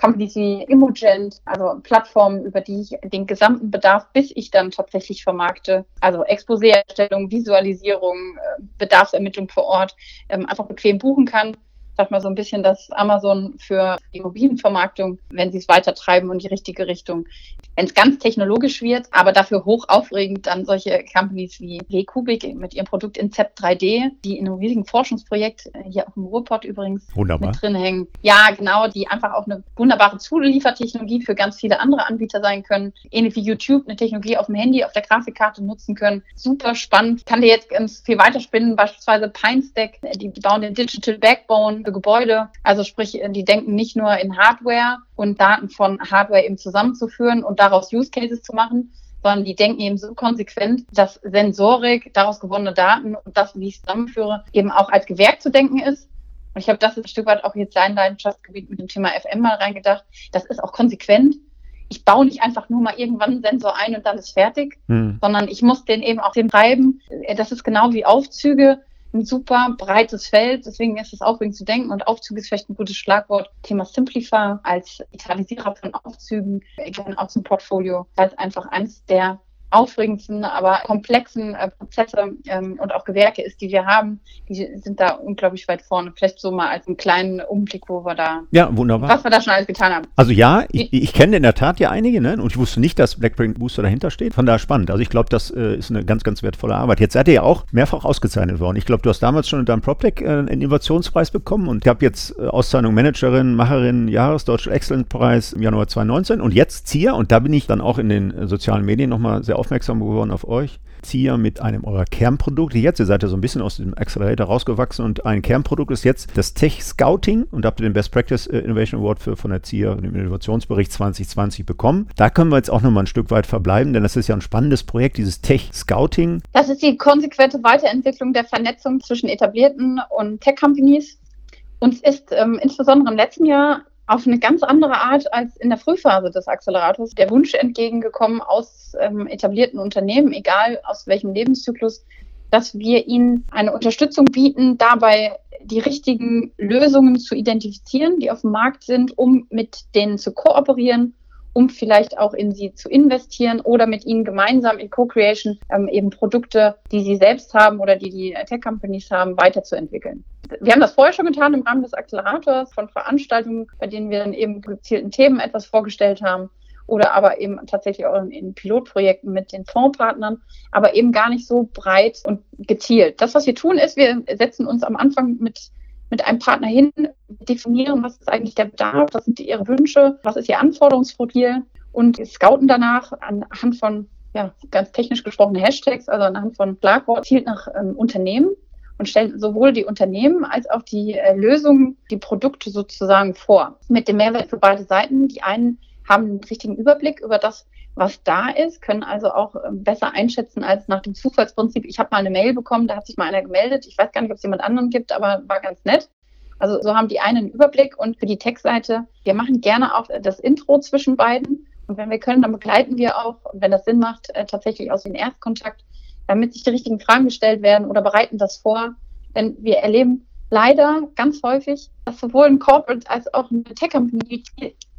Companies wie Immogent, also Plattformen, über die ich den gesamten Bedarf, bis ich dann tatsächlich vermarkte, also Exposé-Erstellung, Visualisierung, äh, Bedarfsermittlung vor Ort, ähm, einfach bequem buchen kann sag mal so ein bisschen das Amazon für die Immobilienvermarktung, wenn sie es weiter treiben und die richtige Richtung. Wenn es ganz technologisch wird, aber dafür hoch aufregend, dann solche Companies wie W-Kubik mit ihrem Produkt Incept 3D, die in einem riesigen Forschungsprojekt äh, hier auch im Ruhrpott übrigens Wunderbar. mit drin hängen. Ja, genau, die einfach auch eine wunderbare Zuliefertechnologie für ganz viele andere Anbieter sein können. Ähnlich wie YouTube eine Technologie auf dem Handy, auf der Grafikkarte nutzen können. Super spannend. Kann dir jetzt ganz viel weiterspinnen, beispielsweise PineStack, die, die bauen den Digital Backbone für Gebäude. Also sprich, die denken nicht nur in Hardware und Daten von Hardware eben zusammenzuführen und daraus Use Cases zu machen, sondern die denken eben so konsequent, dass Sensorik, daraus gewonnene Daten und das, wie ich zusammenführe, eben auch als Gewerk zu denken ist. Und ich habe das ein Stück weit auch jetzt sein Leidenschaftsgebiet mit dem Thema FM mal reingedacht. Das ist auch konsequent. Ich baue nicht einfach nur mal irgendwann einen Sensor ein und dann ist fertig, hm. sondern ich muss den eben auch den treiben. Das ist genau wie Aufzüge ein super breites Feld. Deswegen ist es aufregend zu denken und Aufzug ist vielleicht ein gutes Schlagwort. Thema Simplify als Digitalisierer von Aufzügen, gerne aus dem Portfolio, als einfach eines der aufregendsten, aber komplexen äh, Prozesse ähm, und auch Gewerke ist, die wir haben, die sind da unglaublich weit vorne. Vielleicht so mal als einen kleinen Umblick, wo wir da, ja, wunderbar. was wir da schon alles getan haben. Also ja, ich, ich kenne in der Tat ja einige, ne? Und ich wusste nicht, dass Blackprint Booster dahinter steht. Von daher spannend. Also ich glaube, das äh, ist eine ganz, ganz wertvolle Arbeit. Jetzt seid ihr ja auch mehrfach ausgezeichnet worden. Ich glaube, du hast damals schon in deinem PropTech äh, einen Innovationspreis bekommen und ich habe jetzt äh, Auszeichnung Managerin, Macherin, Jahresdeutsche Excellent Preis im Januar 2019 und jetzt Zier und da bin ich dann auch in den äh, sozialen Medien nochmal sehr aufmerksam geworden auf euch. Zieher mit einem eurer Kernprodukte jetzt. Ihr seid ja so ein bisschen aus dem Accelerator rausgewachsen und ein Kernprodukt ist jetzt das Tech Scouting und habt ihr den Best Practice äh, Innovation Award für, von der Zieher im Innovationsbericht 2020 bekommen. Da können wir jetzt auch nochmal ein Stück weit verbleiben, denn das ist ja ein spannendes Projekt, dieses Tech Scouting. Das ist die konsequente Weiterentwicklung der Vernetzung zwischen etablierten und Tech-Companies. Uns ist ähm, insbesondere im letzten Jahr auf eine ganz andere Art als in der Frühphase des Accelerators. Der Wunsch entgegengekommen aus ähm, etablierten Unternehmen, egal aus welchem Lebenszyklus, dass wir ihnen eine Unterstützung bieten, dabei die richtigen Lösungen zu identifizieren, die auf dem Markt sind, um mit denen zu kooperieren, um vielleicht auch in sie zu investieren oder mit ihnen gemeinsam in Co-Creation ähm, eben Produkte, die sie selbst haben oder die die Tech-Companies haben, weiterzuentwickeln wir haben das vorher schon getan im Rahmen des Accelerators von Veranstaltungen, bei denen wir dann eben gezielten Themen etwas vorgestellt haben oder aber eben tatsächlich auch in, Pilotprojekten mit den Fondspartnern, aber eben gar nicht so breit und gezielt. Das, was wir tun, ist, wir setzen uns am Anfang mit, mit einem Partner hin, definieren, was ist eigentlich der Bedarf, was sind ihre Wünsche, was ist ihr Anforderungsprofil und scouten danach anhand von ja, ganz technisch gesprochene Hashtags, also anhand von Schlagwort, zielt nach ähm, Unternehmen und stellen sowohl die Unternehmen als auch die äh, Lösungen, die Produkte sozusagen vor. Mit dem Mehrwert für beide Seiten. Die einen haben einen richtigen Überblick über das, was da ist, können also auch äh, besser einschätzen als nach dem Zufallsprinzip. Ich habe mal eine Mail bekommen, da hat sich mal einer gemeldet. Ich weiß gar nicht, ob es jemand anderen gibt, aber war ganz nett. Also so haben die einen einen Überblick und für die Tech-Seite, wir machen gerne auch das Intro zwischen beiden. Und wenn wir können, dann begleiten wir auch, wenn das Sinn macht, äh, tatsächlich aus dem Erstkontakt damit sich die richtigen Fragen gestellt werden oder bereiten das vor. Denn wir erleben leider ganz häufig, dass sowohl ein Corporate als auch eine Tech-Company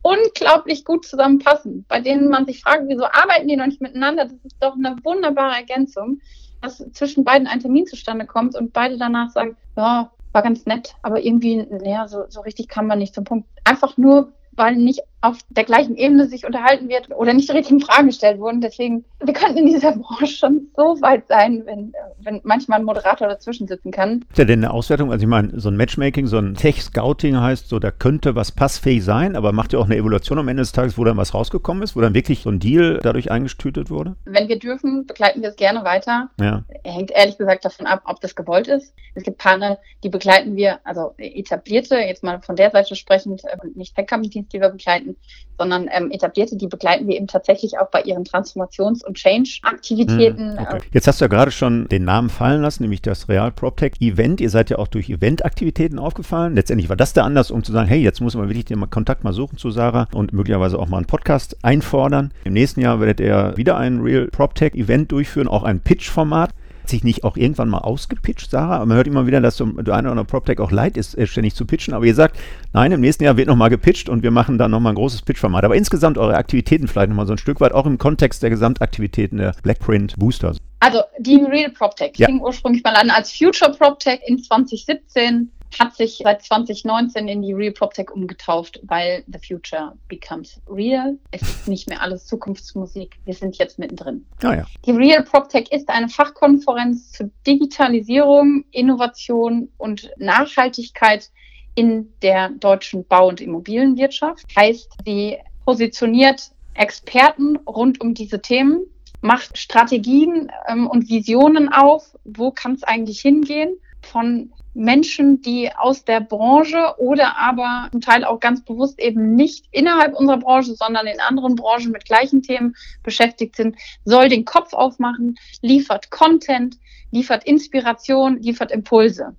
unglaublich gut zusammenpassen, bei denen man sich fragt, wieso arbeiten die noch nicht miteinander? Das ist doch eine wunderbare Ergänzung. dass zwischen beiden ein Termin zustande kommt und beide danach sagen, ja, war ganz nett, aber irgendwie, naja, so, so richtig kam man nicht zum Punkt. Einfach nur, weil nicht auf der gleichen Ebene sich unterhalten wird oder nicht die richtigen Fragen gestellt wurden. Deswegen, wir könnten in dieser Branche schon so weit sein, wenn, wenn manchmal ein Moderator dazwischen sitzen kann. Ist ja denn eine Auswertung? Also ich meine, so ein Matchmaking, so ein Tech-Scouting heißt so, da könnte was passfähig sein, aber macht ja auch eine Evaluation am Ende des Tages, wo dann was rausgekommen ist, wo dann wirklich so ein Deal dadurch eingetütet wurde? Wenn wir dürfen, begleiten wir es gerne weiter. Ja. Hängt ehrlich gesagt davon ab, ob das gewollt ist. Es gibt Partner, die begleiten wir, also etablierte, jetzt mal von der Seite sprechend, nicht Tech-Companies, die wir begleiten, begleiten, sondern ähm, etablierte, die begleiten wir eben tatsächlich auch bei ihren Transformations- und Change-Aktivitäten. Hm, okay. Jetzt hast du ja gerade schon den Namen fallen lassen, nämlich das Real PropTech Event. Ihr seid ja auch durch Event-Aktivitäten aufgefallen. Letztendlich war das der Anlass, um zu sagen, hey, jetzt muss man wirklich den Kontakt mal suchen zu Sarah und möglicherweise auch mal einen Podcast einfordern. Im nächsten Jahr werdet ihr wieder ein Real PropTech Event durchführen, auch ein Pitch-Format sich nicht auch irgendwann mal ausgepitcht, Sarah? Man hört immer wieder, dass so der eine oder PropTech auch leid ist, äh, ständig zu pitchen. Aber ihr sagt, nein, im nächsten Jahr wird nochmal gepitcht und wir machen dann nochmal ein großes Pitch-Format. Aber insgesamt eure Aktivitäten vielleicht nochmal so ein Stück weit, auch im Kontext der Gesamtaktivitäten der Blackprint Boosters. Also die Real PropTech ja. fing ursprünglich mal an als Future PropTech in 2017 hat sich seit 2019 in die Real PropTech umgetauft, weil the future becomes real. Es ist nicht mehr alles Zukunftsmusik. Wir sind jetzt mittendrin. Oh ja. Die Real PropTech ist eine Fachkonferenz zur Digitalisierung, Innovation und Nachhaltigkeit in der deutschen Bau- und Immobilienwirtschaft. Heißt, sie positioniert Experten rund um diese Themen, macht Strategien ähm, und Visionen auf, wo kann es eigentlich hingehen, von Menschen, die aus der Branche oder aber zum Teil auch ganz bewusst eben nicht innerhalb unserer Branche, sondern in anderen Branchen mit gleichen Themen beschäftigt sind, soll den Kopf aufmachen, liefert Content, liefert Inspiration, liefert Impulse.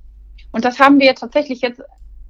Und das haben wir tatsächlich jetzt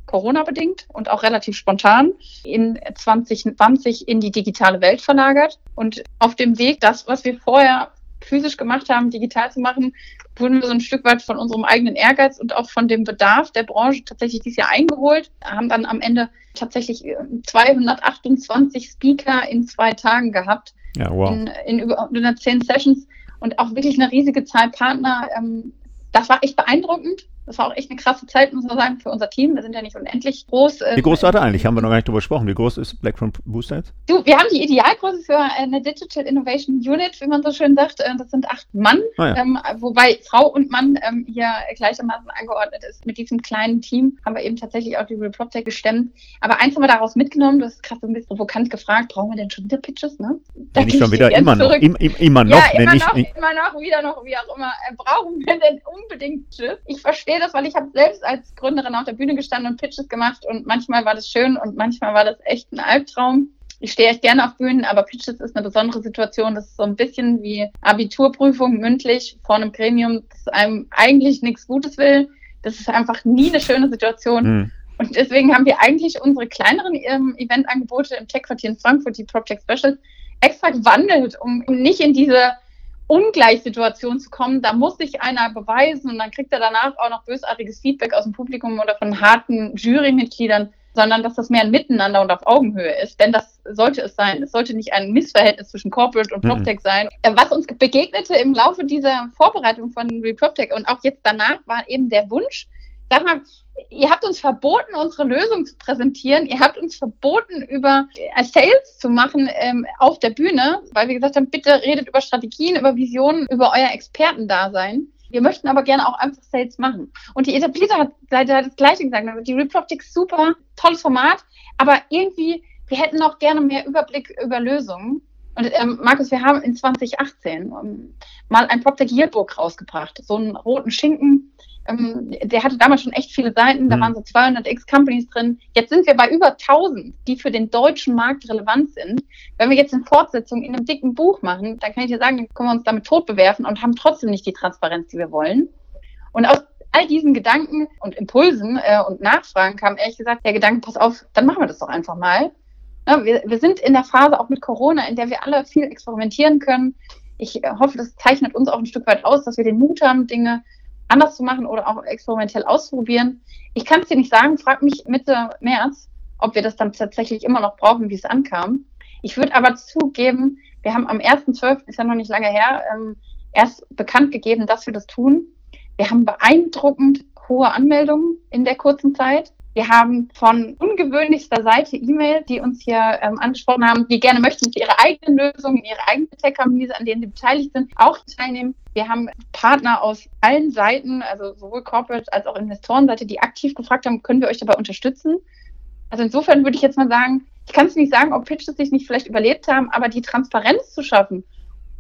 Corona-bedingt und auch relativ spontan in 2020 in die digitale Welt verlagert. Und auf dem Weg, das, was wir vorher physisch gemacht haben, digital zu machen, wurden wir so ein Stück weit von unserem eigenen Ehrgeiz und auch von dem Bedarf der Branche tatsächlich dieses Jahr eingeholt, haben dann am Ende tatsächlich 228 äh, Speaker in zwei Tagen gehabt. Ja, wow. In, in über 110 Sessions und auch wirklich eine riesige Zahl Partner. Ähm, das war echt beeindruckend. Das war auch echt eine krasse Zeit, muss man sagen, für unser Team. Wir sind ja nicht unendlich groß. Wie groß war der eigentlich? Haben wir noch gar nicht drüber gesprochen. Wie groß ist Blackfront Booster jetzt? Du, wir haben die Idealgröße für eine Digital Innovation Unit, wie man so schön sagt. Äh, das sind acht Mann, ah, ja. ähm, wobei Frau und Mann ähm, hier gleichermaßen angeordnet ist. Mit diesem kleinen Team haben wir eben tatsächlich auch die Real PropTech gestemmt. Aber eins haben wir daraus mitgenommen, du hast gerade so ein bisschen provokant gefragt, brauchen wir denn schon wieder Pitches? Ne? Da nicht schon wieder, immer noch, im, im, immer noch. Ja, immer noch, immer noch, wieder noch, wie auch immer. Äh, brauchen wir denn unbedingt Pitches? Ich verstehe das, weil ich habe selbst als Gründerin auf der Bühne gestanden und Pitches gemacht und manchmal war das schön und manchmal war das echt ein Albtraum. Ich stehe echt gerne auf Bühnen, aber Pitches ist eine besondere Situation. Das ist so ein bisschen wie Abiturprüfung mündlich vor einem Gremium, das einem eigentlich nichts Gutes will. Das ist einfach nie eine schöne Situation. Mhm. Und deswegen haben wir eigentlich unsere kleineren ähm, Eventangebote im Tech-Quartier in Frankfurt, die Project Specials, extra gewandelt, um nicht in diese Ungleichsituation zu kommen, da muss sich einer beweisen und dann kriegt er danach auch noch bösartiges Feedback aus dem Publikum oder von harten Jurymitgliedern, sondern dass das mehr ein Miteinander und auf Augenhöhe ist. Denn das sollte es sein. Es sollte nicht ein Missverhältnis zwischen Corporate und mhm. PropTech mhm. sein. Äh, was uns begegnete im Laufe dieser Vorbereitung von RePropTech und auch jetzt danach war eben der Wunsch, sag mal, ihr habt uns verboten, unsere Lösung zu präsentieren. Ihr habt uns verboten, über äh, Sales zu machen ähm, auf der Bühne, weil wir gesagt haben, bitte redet über Strategien, über Visionen, über euer Expertendasein. Wir möchten aber gerne auch einfach Sales machen. Und die etablierte hat, hat das Gleiche gesagt. Also die Reproptics super, tolles Format, aber irgendwie, wir hätten auch gerne mehr Überblick über Lösungen. Und ähm, Markus, wir haben in 2018 ähm, mal ein PropTech Yearbook rausgebracht, so einen roten Schinken, ähm, der hatte damals schon echt viele Seiten, da mhm. waren so 200 X-Companies drin. Jetzt sind wir bei über 1000, die für den deutschen Markt relevant sind. Wenn wir jetzt eine Fortsetzung in einem dicken Buch machen, dann kann ich dir sagen, dann können wir uns damit tot bewerfen und haben trotzdem nicht die Transparenz, die wir wollen. Und aus all diesen Gedanken und Impulsen äh, und Nachfragen kam ehrlich gesagt der Gedanke, pass auf, dann machen wir das doch einfach mal. Ja, wir, wir sind in der Phase auch mit Corona, in der wir alle viel experimentieren können. Ich äh, hoffe, das zeichnet uns auch ein Stück weit aus, dass wir den Mut haben, Dinge anders zu machen oder auch experimentell auszuprobieren. Ich kann es dir nicht sagen, frag mich Mitte März, ob wir das dann tatsächlich immer noch brauchen, wie es ankam. Ich würde aber zugeben, wir haben am 1.12., ist ja noch nicht lange her, ähm, erst bekannt gegeben, dass wir das tun. Wir haben beeindruckend hohe Anmeldungen in der kurzen Zeit. Wir haben von ungewöhnlichster Seite E-Mail, die uns hier ähm, angesprochen haben, die gerne möchten, dass ihre eigenen Lösungen, ihre eigene Tech-Analyse, an denen sie beteiligt sind, auch teilnehmen. Wir haben Partner aus allen Seiten, also sowohl Corporate als auch Investorenseite, die aktiv gefragt haben, können wir euch dabei unterstützen? Also insofern würde ich jetzt mal sagen, ich kann es nicht sagen, ob Pitches sich nicht vielleicht überlebt haben, aber die Transparenz zu schaffen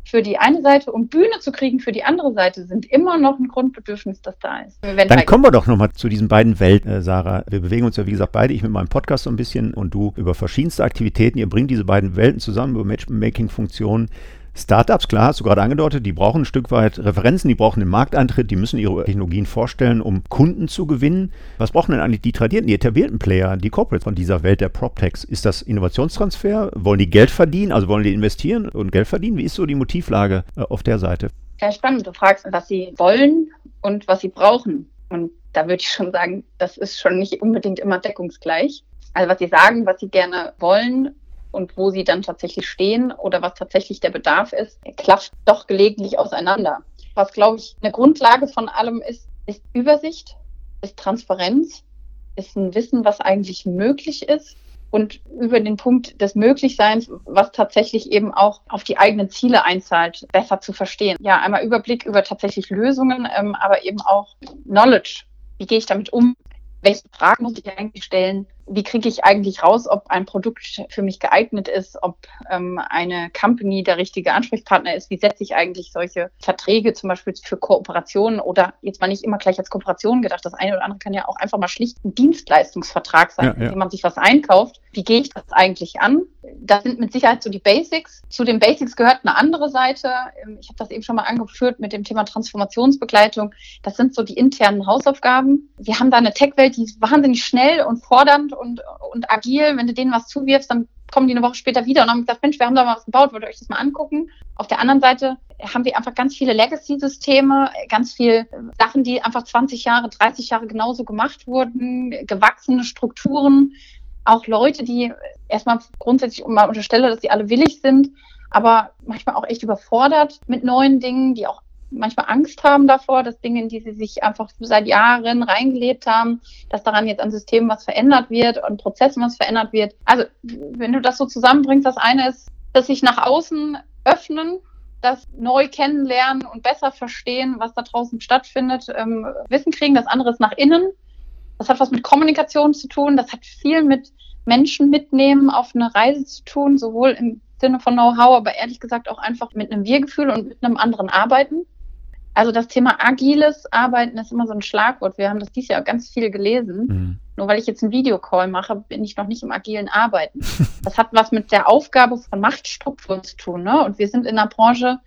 für die eine Seite und Bühne zu kriegen für die andere Seite sind immer noch ein Grundbedürfnis, das da ist. Dann kommen wir doch nochmal zu diesen beiden Welten, äh, Sarah. Wir bewegen uns ja, wie gesagt, beide, ich mit meinem Podcast so ein bisschen und du über verschiedenste Aktivitäten. Ihr bringt diese beiden Welten zusammen über Matchmaking-Funktionen. Startups, klar, hast du gerade angedeutet, die brauchen ein Stück weit Referenzen, die brauchen den Markteintritt, die müssen ihre Technologien vorstellen, um Kunden zu gewinnen. Was brauchen denn eigentlich die tradierten, die etablierten Player, die Corporates von dieser Welt der PropTechs? Ist das Innovationstransfer? Wollen die Geld verdienen? Also wollen die investieren und Geld verdienen? Wie ist so die Motivlage äh, auf der Seite? Ja, spannend. Du fragst, was sie wollen und was sie brauchen. Und da würde ich schon sagen, das ist schon nicht unbedingt immer deckungsgleich. Also was sie sagen, was sie gerne wollen und wo sie dann tatsächlich stehen oder was tatsächlich der Bedarf ist, klafft doch gelegentlich auseinander. Was, glaube ich, eine Grundlage von allem ist, ist Übersicht, ist Transparenz, ist ein Wissen, was eigentlich möglich ist und über den Punkt des Möglichseins, was tatsächlich eben auch auf die eigenen Ziele einzahlt, besser zu verstehen. Ja, einmal Überblick über tatsächlich Lösungen, ähm, aber eben auch Knowledge. Wie gehe ich damit um? Welche Fragen muss ich eigentlich stellen? Wie kriege ich eigentlich raus, ob ein Produkt für mich geeignet ist, ob ähm, eine Company der richtige Ansprechpartner ist, wie setze ich eigentlich solche Verträge zum Beispiel für Kooperationen oder jetzt mal nicht immer gleich als Kooperation gedacht, das eine oder andere kann ja auch einfach mal schlicht ein Dienstleistungsvertrag sein, ja, ja. in dem man sich was einkauft. Wie gehe ich das eigentlich an? Das sind mit Sicherheit so die Basics. Zu den Basics gehört eine andere Seite. Ähm, ich habe das eben schon mal angeführt mit dem Thema Transformationsbegleitung. Das sind so die internen Hausaufgaben. Wir haben da eine Tech-Welt, die ist wahnsinnig schnell und fordernd und, und agil. Wenn du denen was zuwirfst, dann kommen die eine Woche später wieder und haben gesagt, Mensch, wir haben da mal was gebaut, wollt ihr euch das mal angucken? Auf der anderen Seite haben wir einfach ganz viele Legacy-Systeme, ganz viele Sachen, die einfach 20 Jahre, 30 Jahre genauso gemacht wurden, gewachsene Strukturen, auch Leute, die erstmal grundsätzlich mal unterstelle, dass sie alle willig sind, aber manchmal auch echt überfordert mit neuen Dingen, die auch manchmal Angst haben davor, dass Dinge, in die sie sich einfach seit Jahren reingelebt haben, dass daran jetzt an Systemen was verändert wird und Prozessen was verändert wird. Also wenn du das so zusammenbringst, das eine ist, dass sich nach außen öffnen, das neu kennenlernen und besser verstehen, was da draußen stattfindet, ähm, Wissen kriegen. Das andere ist nach innen. Das hat was mit Kommunikation zu tun. Das hat viel mit Menschen mitnehmen auf eine Reise zu tun, sowohl im Sinne von Know-how, aber ehrlich gesagt auch einfach mit einem Wir-Gefühl und mit einem anderen Arbeiten. Also das Thema agiles Arbeiten ist immer so ein Schlagwort. Wir haben das dieses Jahr ganz viel gelesen. Mhm. Nur weil ich jetzt einen Videocall mache, bin ich noch nicht im agilen Arbeiten. Das hat was mit der Aufgabe von Machtstrukturen zu tun. Ne? Und wir sind in der Branche,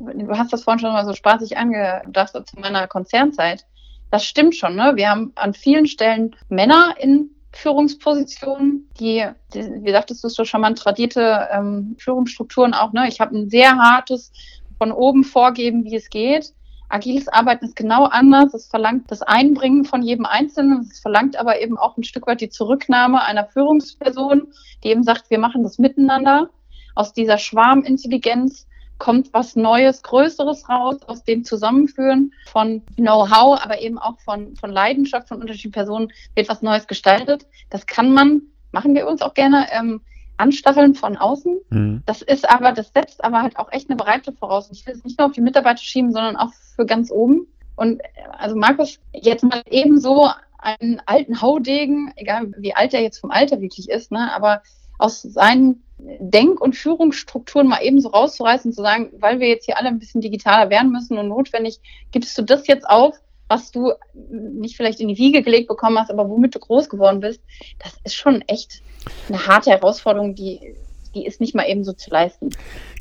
du hast das vorhin schon mal so spaßig angedacht zu meiner Konzernzeit. Das stimmt schon. Ne? Wir haben an vielen Stellen Männer in Führungspositionen, die, die wie sagtest du so charmant, tradierte ähm, Führungsstrukturen auch. Ne? Ich habe ein sehr hartes von oben vorgeben, wie es geht. Agiles Arbeiten ist genau anders. Es verlangt das Einbringen von jedem Einzelnen. Es verlangt aber eben auch ein Stück weit die Zurücknahme einer Führungsperson, die eben sagt, wir machen das miteinander. Aus dieser Schwarmintelligenz kommt was Neues, Größeres raus, aus dem Zusammenführen von Know-how, aber eben auch von, von Leidenschaft von unterschiedlichen Personen wird was Neues gestaltet. Das kann man, machen wir uns auch gerne, ähm, anstacheln von außen. Mhm. Das ist aber, das setzt aber halt auch echt eine Bereitschaft voraus. Ich will es nicht nur auf die Mitarbeiter schieben, sondern auch für ganz oben. Und also Markus, jetzt mal ebenso einen alten Haudegen, egal wie alt er jetzt vom Alter wirklich ist, ne, aber aus seinen Denk- und Führungsstrukturen mal ebenso rauszureißen und zu sagen, weil wir jetzt hier alle ein bisschen digitaler werden müssen und notwendig, gibst du das jetzt auf, was du nicht vielleicht in die Wiege gelegt bekommen hast, aber womit du groß geworden bist, das ist schon echt eine harte Herausforderung, die, die ist nicht mal eben so zu leisten.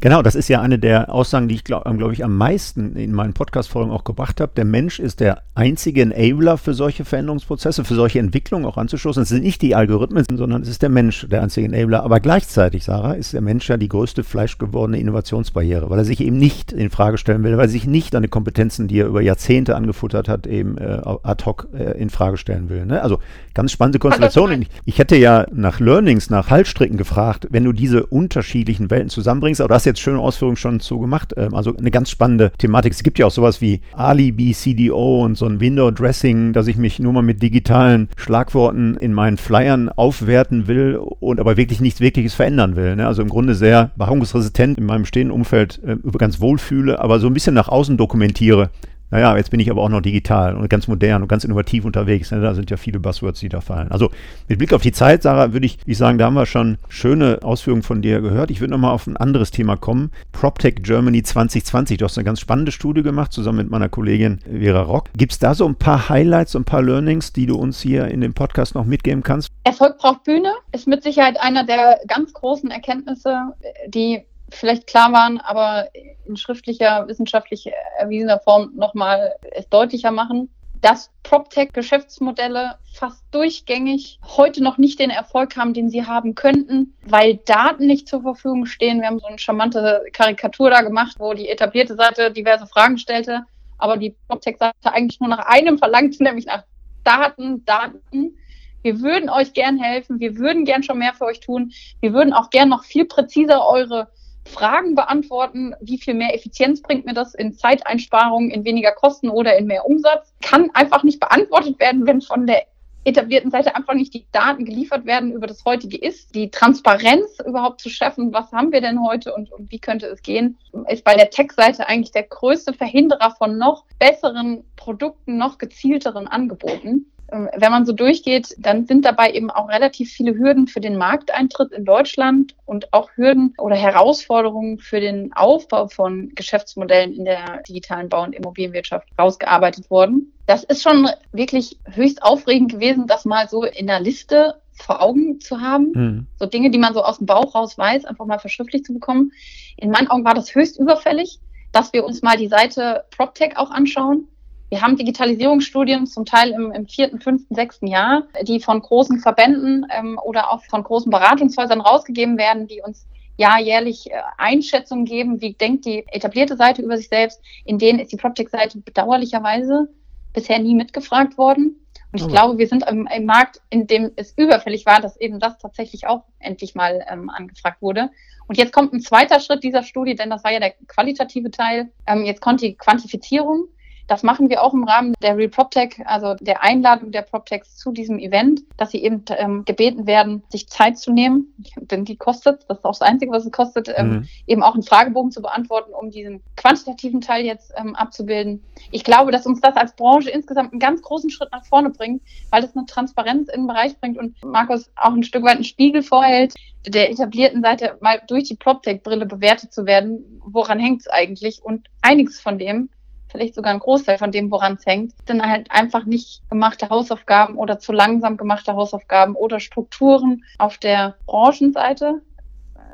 Genau, das ist ja eine der Aussagen, die ich glaube glaub ich am meisten in meinen Podcast-Folgen auch gebracht habe. Der Mensch ist der einzige Enabler für solche Veränderungsprozesse, für solche Entwicklungen auch anzustoßen. Es sind nicht die Algorithmen, sondern es ist der Mensch der einzige Enabler. Aber gleichzeitig, Sarah, ist der Mensch ja die größte fleischgewordene Innovationsbarriere, weil er sich eben nicht in Frage stellen will, weil er sich nicht seine Kompetenzen, die er über Jahrzehnte angefuttert hat, eben äh, ad hoc äh, in Frage stellen will. Ne? Also ganz spannende Konstellation. Ich, ich hätte ja nach Learnings, nach Haltstricken gefragt, wenn du diese unterschiedlichen Welten zusammenbringst. Aber du hast jetzt schöne Ausführungen schon zu gemacht. Ähm, also eine ganz spannende Thematik. Es gibt ja auch sowas wie Alibi, CDO und so ein Window Dressing, dass ich mich nur mal mit digitalen Schlagworten in meinen Flyern aufwerten will und aber wirklich nichts Wirkliches verändern will. Ne? Also im Grunde sehr beharrungsresistent in meinem stehenden Umfeld äh, ganz wohlfühle, aber so ein bisschen nach außen dokumentiere, naja, jetzt bin ich aber auch noch digital und ganz modern und ganz innovativ unterwegs. Ne? Da sind ja viele Buzzwords, die da fallen. Also mit Blick auf die Zeit, Sarah, würde ich, ich sagen, da haben wir schon schöne Ausführungen von dir gehört. Ich würde nochmal auf ein anderes Thema kommen. PropTech Germany 2020. Du hast eine ganz spannende Studie gemacht, zusammen mit meiner Kollegin Vera Rock. Gibt es da so ein paar Highlights, ein paar Learnings, die du uns hier in dem Podcast noch mitgeben kannst? Erfolg braucht Bühne ist mit Sicherheit einer der ganz großen Erkenntnisse, die vielleicht klar waren, aber in schriftlicher, wissenschaftlich erwiesener Form nochmal es deutlicher machen, dass PropTech-Geschäftsmodelle fast durchgängig heute noch nicht den Erfolg haben, den sie haben könnten, weil Daten nicht zur Verfügung stehen. Wir haben so eine charmante Karikatur da gemacht, wo die etablierte Seite diverse Fragen stellte, aber die PropTech-Seite eigentlich nur nach einem verlangte, nämlich nach Daten, Daten. Wir würden euch gern helfen, wir würden gern schon mehr für euch tun, wir würden auch gern noch viel präziser eure Fragen beantworten, wie viel mehr Effizienz bringt mir das in Zeiteinsparungen, in weniger Kosten oder in mehr Umsatz, kann einfach nicht beantwortet werden, wenn von der etablierten Seite einfach nicht die Daten geliefert werden über das heutige Ist, die Transparenz überhaupt zu schaffen, was haben wir denn heute und, und wie könnte es gehen, ist bei der Tech-Seite eigentlich der größte Verhinderer von noch besseren Produkten, noch gezielteren Angeboten. Ähm, wenn man so durchgeht, dann sind dabei eben auch relativ viele Hürden für den Markteintritt in Deutschland und auch Hürden oder Herausforderungen für den Aufbau von Geschäftsmodellen in der digitalen Bau- und Immobilienwirtschaft rausgearbeitet worden. Das ist schon wirklich höchst aufregend gewesen, das mal so in der Liste vor Augen zu haben. Mhm. So Dinge, die man so aus dem Bauch raus weiß, einfach mal verschriftlich zu bekommen. In meinen Augen war das höchst überfällig, dass wir uns mal die Seite PropTech auch anschauen wir haben Digitalisierungsstudien zum Teil im, im vierten, fünften, sechsten Jahr, die von großen Verbänden ähm, oder auch von großen Beratungshäusern rausgegeben werden, die uns ja jährlich äh, Einschätzungen geben, wie denkt die etablierte Seite über sich selbst. In denen ist die PropTech-Seite bedauerlicherweise bisher nie mitgefragt worden. Und ich oh. glaube, wir sind im, im, Markt, in dem es überfällig war, dass eben das tatsächlich auch endlich mal ähm, angefragt wurde. Und jetzt kommt ein zweiter Schritt dieser Studie, denn das war ja der qualitative Teil. Ähm, jetzt kommt die Quantifizierung. Das machen wir auch im Rahmen der Real PropTech, also der Einladung der PropTechs zu diesem Event, dass sie eben ähm, gebeten werden, sich Zeit zu nehmen, denn die kostet, das ist auch das Einzige, was es kostet, ähm, mhm. eben auch einen Fragebogen zu beantworten, um diesen quantitativen Teil jetzt ähm, abzubilden. Ich glaube, dass uns das als Branche insgesamt einen ganz großen Schritt nach vorne bringt, weil es eine Transparenz in den Bereich bringt und Markus auch ein Stück weit einen Spiegel vorhält, der etablierten Seite mal durch die PropTech-Brille bewertet zu werden, woran hängt es eigentlich? Und einiges von dem vielleicht sogar ein Großteil von dem, woran es hängt, sind halt einfach nicht gemachte Hausaufgaben oder zu langsam gemachte Hausaufgaben oder Strukturen auf der Branchenseite,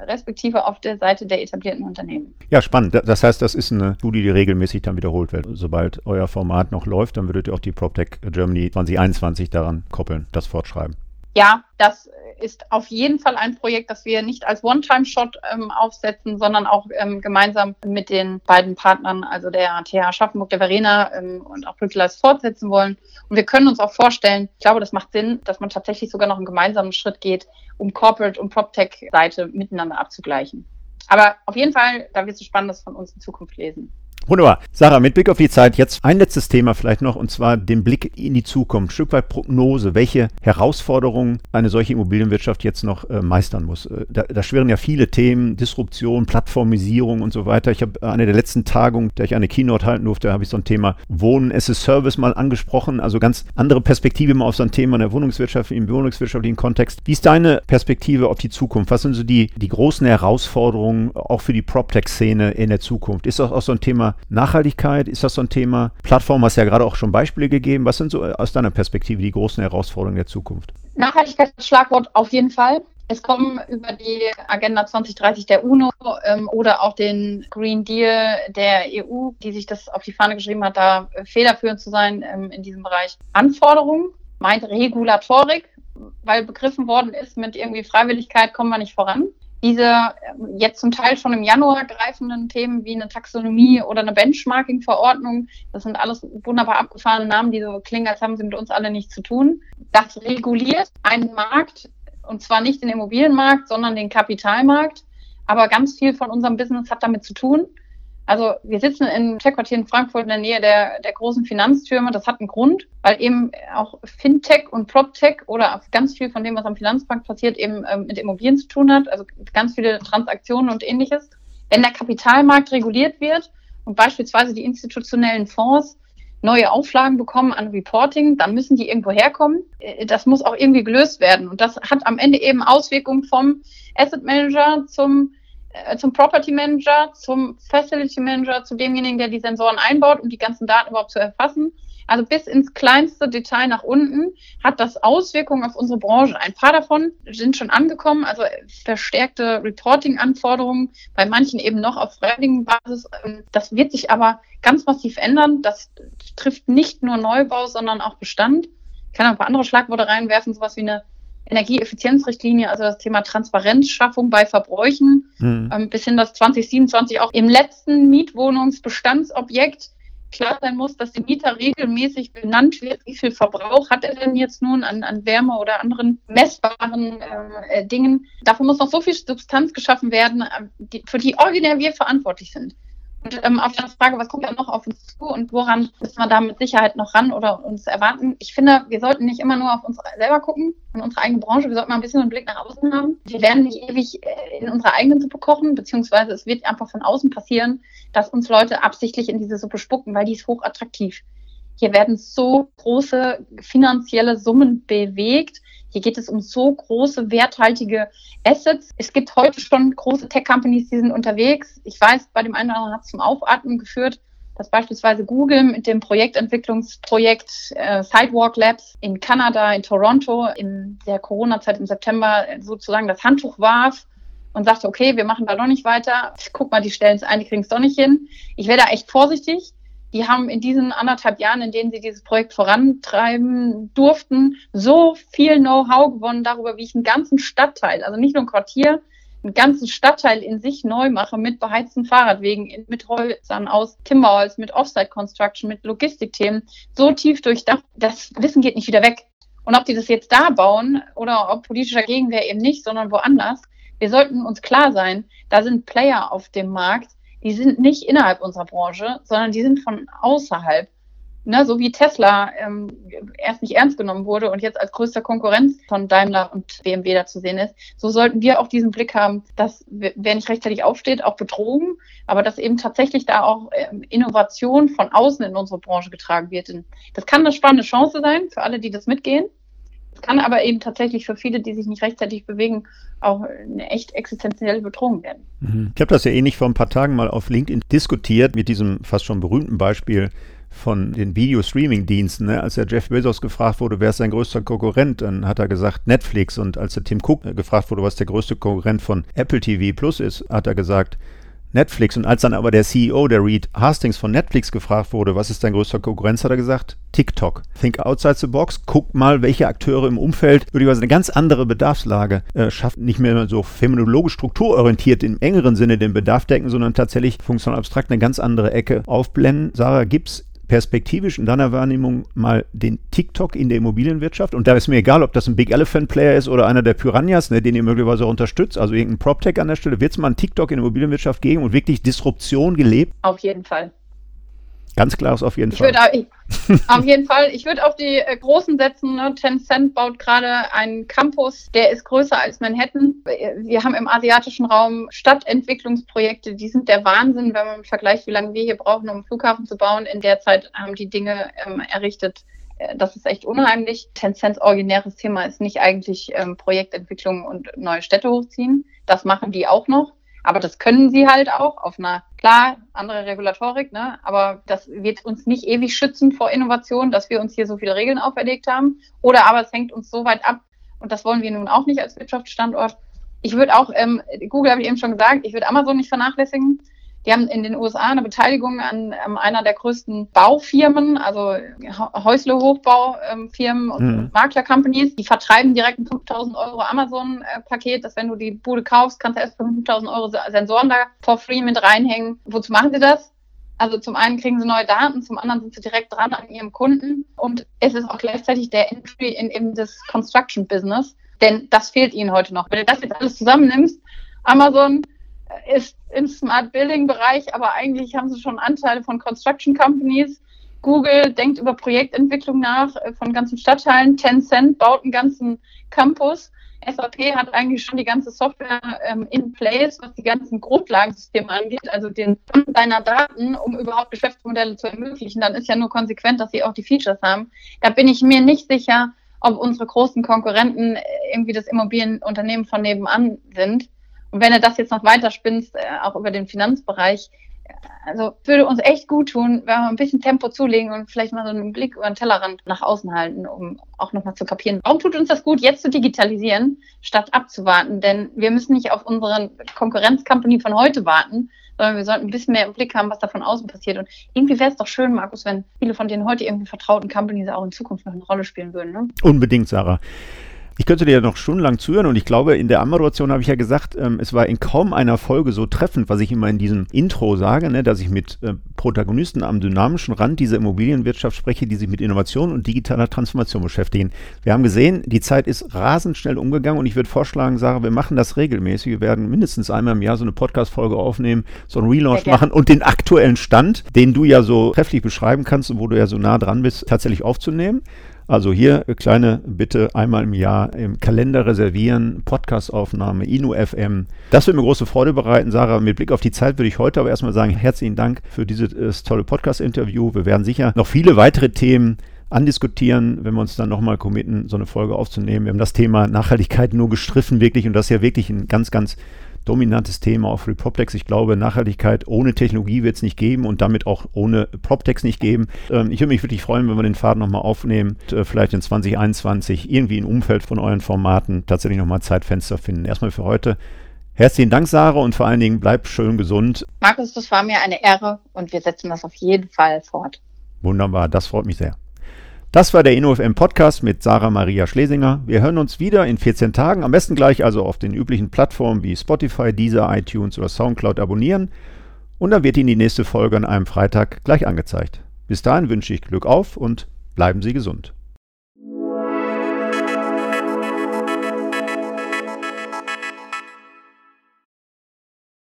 respektive auf der Seite der etablierten Unternehmen. Ja, spannend. Das heißt, das ist eine Studie, die regelmäßig dann wiederholt wird. Sobald euer Format noch läuft, dann würdet ihr auch die PropTech Germany 2021 daran koppeln, das fortschreiben. Ja, das ist auf jeden Fall ein Projekt, das wir nicht als One-Time-Shot ähm, aufsetzen, sondern auch ähm, gemeinsam mit den beiden Partnern, also der TH Schaffenburg, der Verena ähm, und auch Brückeleis fortsetzen wollen. Und wir können uns auch vorstellen, ich glaube, das macht Sinn, dass man tatsächlich sogar noch einen gemeinsamen Schritt geht, um Corporate und PropTech-Seite miteinander abzugleichen. Aber auf jeden Fall, da wirst du Spannendes von uns in Zukunft lesen. Wunderbar. Sarah, mit Blick auf die Zeit jetzt ein letztes Thema vielleicht noch und zwar den Blick in die Zukunft. Ein Stück weit Prognose, welche Herausforderungen eine solche Immobilienwirtschaft jetzt noch äh, meistern muss. Äh, da, da, schwirren ja viele Themen, Disruption, Plattformisierung und so weiter. Ich habe eine der letzten Tagungen, der ich eine Keynote halten durfte, habe ich so ein Thema Wohnen as a Service mal angesprochen. Also ganz andere Perspektive mal auf so ein Thema in der Wohnungswirtschaft, im wohnungswirtschaftlichen Kontext. Wie ist deine Perspektive auf die Zukunft? Was sind so die, die großen Herausforderungen auch für die PropTech-Szene in der Zukunft? Ist das auch so ein Thema Nachhaltigkeit, ist das so ein Thema? Plattform hast ja gerade auch schon Beispiele gegeben. Was sind so äh, aus deiner Perspektive die großen Herausforderungen der Zukunft? Nachhaltigkeit ist Schlagwort auf jeden Fall. Es kommen über die Agenda 2030 der UNO ähm, oder auch den Green Deal der EU, die sich das auf die Fahne geschrieben hat, da federführend zu sein ähm, in diesem Bereich. Anforderungen meint Regulatorik, weil begriffen worden ist, mit irgendwie Freiwilligkeit kommen wir nicht voran diese ähm, jetzt zum Teil schon im Januar greifenden Themen wie eine Taxonomie oder eine Benchmarking-Verordnung, das sind alles wunderbar abgefahrene Namen, die so klingen, als haben sie mit uns alle nichts zu tun. Das reguliert einen Markt und zwar nicht den Immobilienmarkt, sondern den Kapitalmarkt. Aber ganz viel von unserem Business hat damit zu tun. Also wir sitzen in Tech-Quartier in Frankfurt in der Nähe der, der großen Finanztürme. Das hat einen Grund, weil eben auch Fintech und PropTech oder ganz viel von dem, was am Finanzmarkt passiert, eben ähm, mit Immobilien zu tun hat. Also ganz viele Transaktionen und ähnliches. Wenn der Kapitalmarkt reguliert wird und beispielsweise die institutionellen Fonds neue Auflagen bekommen an Reporting, dann müssen die irgendwo herkommen. Äh, das muss auch irgendwie gelöst werden. Und das hat am Ende eben Auswirkungen vom Asset Manager zum, äh, zum Property Manager, zum Facility Manager, zu demjenigen, der die Sensoren einbaut, um die ganzen Daten überhaupt zu erfassen. Also bis ins kleinste Detail nach unten hat das Auswirkungen auf unsere Branche. Ein paar davon sind schon angekommen, also verstärkte Reporting-Anforderungen, bei manchen eben noch auf freiwilligen Basis. Ähm, das wird sich aber ganz massiv ändern. Das trifft nicht nur Neubau, sondern auch Bestand. Ich kann ein paar andere Schlagworte reinwerfen, sowas wie eine Energieeffizienzrichtlinie, also das Thema Transparenzschaffung bei Verbräuchen, mhm. ähm, bis hin das 2027 auch im letzten Mietwohnungsbestandsobjekt klar sein muss, dass dem Mieter regelmäßig benannt wird, wie viel Verbrauch hat er denn jetzt nun an, an Wärme oder anderen messbaren äh, Dingen. Dafür muss noch so viel Substanz geschaffen werden, äh, die, für die originär wir verantwortlich sind. Und ähm, auf die Frage, was kommt da noch auf uns zu und woran müssen wir da mit Sicherheit noch ran oder uns erwarten? Ich finde, wir sollten nicht immer nur auf uns selber gucken und unsere eigene Branche. Wir sollten mal ein bisschen einen Blick nach außen haben. Wir werden nicht ewig äh, in unserer eigenen Suppe kochen, beziehungsweise es wird einfach von außen passieren, dass uns Leute absichtlich in diese Suppe spucken, weil die ist hochattraktiv. Hier werden so große finanzielle Summen bewegt hier geht es um so große, werthaltige Assets. Es gibt heute schon große Tech-Companies, die sind unterwegs. Ich weiß, bei dem einen oder anderen hat es zum Aufatmen geführt, dass beispielsweise Google mit dem Projektentwicklungsprojekt äh, Sidewalk Labs in Kanada, in Toronto, in der Corona-Zeit im September sozusagen das Handtuch warf und sagte, okay, wir machen da noch nicht weiter. Guck mal, die stellen es ein, die kriegen es doch nicht hin. Ich wäre da echt vorsichtig die haben in diesen anderthalb Jahren, in denen sie dieses Projekt vorantreiben durften, so viel Know-how gewonnen darüber, wie ich einen ganzen Stadtteil, also nicht nur ein Quartier, einen ganzen Stadtteil in sich neu mache mit beheizten Fahrradwegen, mit Holzern aus Timberholz, mit Offsite Construction, mit Logistikthemen, so tief durchdacht, das Wissen geht nicht wieder weg. Und ob die das jetzt da bauen oder ob politischer Gegenwehr eben nicht, sondern woanders, wir sollten uns klar sein, da sind Player auf dem Markt, die sind nicht innerhalb unserer Branche, sondern die sind von außerhalb. Ne, so wie Tesla ähm, erst nicht ernst genommen wurde und jetzt als größter Konkurrenz von Daimler und BMW da zu sehen ist, so sollten wir auch diesen Blick haben, dass wer nicht rechtzeitig aufsteht, auch betrogen, aber dass eben tatsächlich da auch ähm, Innovation von außen in unsere Branche getragen wird. Das kann eine spannende Chance sein für alle, die das mitgehen. Kann aber eben tatsächlich für viele, die sich nicht rechtzeitig bewegen, auch eine echt existenzielle Bedrohung werden. Mhm. Ich habe das ja ähnlich vor ein paar Tagen mal auf LinkedIn diskutiert mit diesem fast schon berühmten Beispiel von den Video-Streaming-Diensten. Ne? Als der Jeff Bezos gefragt wurde, wer ist sein größter Konkurrent, dann hat er gesagt Netflix. Und als der Tim Cook gefragt wurde, was der größte Konkurrent von Apple TV Plus ist, hat er gesagt Netflix. Und als dann aber der CEO, der Reed Hastings von Netflix gefragt wurde, was ist dein größter Konkurrenz, hat er gesagt, TikTok. Think outside the box, guck mal, welche Akteure im Umfeld möglicherweise eine ganz andere Bedarfslage äh, schaffen. Nicht mehr so phänomenologisch strukturorientiert im engeren Sinne den Bedarf decken, sondern tatsächlich funktional abstrakt eine ganz andere Ecke aufblenden. Sarah, gibt es perspektivisch in deiner Wahrnehmung mal den TikTok in der Immobilienwirtschaft? Und da ist mir egal, ob das ein Big Elephant Player ist oder einer der Piranhas, ne, den ihr möglicherweise auch unterstützt, also irgendein PropTech an der Stelle. Wird es mal einen TikTok in der Immobilienwirtschaft geben und wirklich Disruption gelebt? Auf jeden Fall. Ganz klares auf jeden ich Fall. Würde, auf jeden Fall. Ich würde auf die äh, großen setzen. Ne? Tencent baut gerade einen Campus, der ist größer als Manhattan. Wir haben im asiatischen Raum Stadtentwicklungsprojekte, die sind der Wahnsinn, wenn man vergleicht, wie lange wir hier brauchen, um einen Flughafen zu bauen. In der Zeit haben die Dinge ähm, errichtet. Äh, das ist echt unheimlich. Tencents originäres Thema ist nicht eigentlich ähm, Projektentwicklung und neue Städte hochziehen. Das machen die auch noch. Aber das können sie halt auch auf einer, klar, andere Regulatorik, ne? aber das wird uns nicht ewig schützen vor Innovation, dass wir uns hier so viele Regeln auferlegt haben. Oder aber es hängt uns so weit ab, und das wollen wir nun auch nicht als Wirtschaftsstandort. Ich würde auch, ähm, Google habe ich eben schon gesagt, ich würde Amazon nicht vernachlässigen. Die haben in den USA eine Beteiligung an ähm, einer der größten Baufirmen, also Häusle-Hochbaufirmen und mhm. Makler-Companies. Die vertreiben direkt ein 5000 Euro Amazon-Paket, dass wenn du die Bude kaufst, kannst du erst für 5000 Euro Sensoren da for free mit reinhängen. Wozu machen sie das? Also zum einen kriegen sie neue Daten, zum anderen sind sie direkt dran an ihrem Kunden und es ist auch gleichzeitig der Entry in eben das Construction Business Denn das fehlt ihnen heute noch. Wenn du das jetzt alles zusammennimmst, Amazon ist im Smart Building Bereich, aber eigentlich haben sie schon Anteile von Construction Companies. Google denkt über Projektentwicklung nach äh, von ganzen Stadtteilen. Tencent baut einen ganzen Campus. SAP hat eigentlich schon die ganze Software ähm, in place, was die ganzen Grundlagensysteme angeht, also den deiner Daten, um überhaupt Geschäftsmodelle zu ermöglichen. Dann ist ja nur konsequent, dass sie auch die Features haben. Da bin ich mir nicht sicher, ob unsere großen Konkurrenten äh, irgendwie das Immobilienunternehmen von nebenan sind. Und wenn du das jetzt noch weiter spinnst, äh, auch über den Finanzbereich, also würde uns echt gut tun, wenn wir ein bisschen Tempo zulegen und vielleicht mal so einen Blick über den Tellerrand nach außen halten, um auch nochmal zu kapieren. Warum tut uns das gut, jetzt zu digitalisieren, statt abzuwarten? Denn wir müssen nicht auf unseren Konkurrenzcompany von heute warten, sondern wir sollten ein bisschen mehr im Blick haben, was da von außen passiert. Und irgendwie wäre es doch schön, Markus, wenn viele von den heute irgendwie vertrauten Companies auch in Zukunft noch eine Rolle spielen würden. Ne? Unbedingt, Sarah. Ich könnte dir ja noch stundenlang zuhören und ich glaube, in der Anmoderation habe ich ja gesagt, ähm, es war in kaum einer Folge so treffend, was ich immer in diesem Intro sage, ne, dass ich mit äh, Protagonisten am dynamischen Rand dieser Immobilienwirtschaft spreche, die sich mit Innovation und digitaler Transformation beschäftigen. Wir haben gesehen, die Zeit ist rasend schnell umgegangen und ich würde vorschlagen, Sarah, wir machen das regelmäßig. Wir werden mindestens einmal im Jahr so eine Podcast-Folge aufnehmen, so einen Relaunch machen und den aktuellen Stand, den du ja so trefflich beschreiben kannst und wo du ja so nah dran bist, tatsächlich aufzunehmen. Also hier kleine Bitte einmal im Jahr im Kalender reservieren, Podcastaufnahme, Inu FM. Das wird mir große Freude bereiten, Sarah. Mit Blick auf die Zeit würde ich heute aber erstmal sagen, herzlichen Dank für dieses tolle Podcast-Interview. Wir werden sicher noch viele weitere Themen andiskutieren, wenn wir uns dann nochmal committen, so eine Folge aufzunehmen. Wir haben das Thema Nachhaltigkeit nur gestriffen, wirklich, und das ist ja wirklich ein ganz, ganz dominantes Thema auf Reproptex. Ich glaube, Nachhaltigkeit ohne Technologie wird es nicht geben und damit auch ohne Proptex nicht geben. Ähm, ich würde mich wirklich freuen, wenn wir den Faden nochmal aufnehmen, und, äh, vielleicht in 2021 irgendwie im Umfeld von euren Formaten tatsächlich nochmal Zeitfenster finden. Erstmal für heute. Herzlichen Dank, Sarah, und vor allen Dingen bleib schön gesund. Markus, das war mir eine Ehre und wir setzen das auf jeden Fall fort. Wunderbar, das freut mich sehr. Das war der InnoFM Podcast mit Sarah Maria Schlesinger. Wir hören uns wieder in 14 Tagen. Am besten gleich also auf den üblichen Plattformen wie Spotify, Deezer, iTunes oder Soundcloud abonnieren. Und dann wird Ihnen die nächste Folge an einem Freitag gleich angezeigt. Bis dahin wünsche ich Glück auf und bleiben Sie gesund.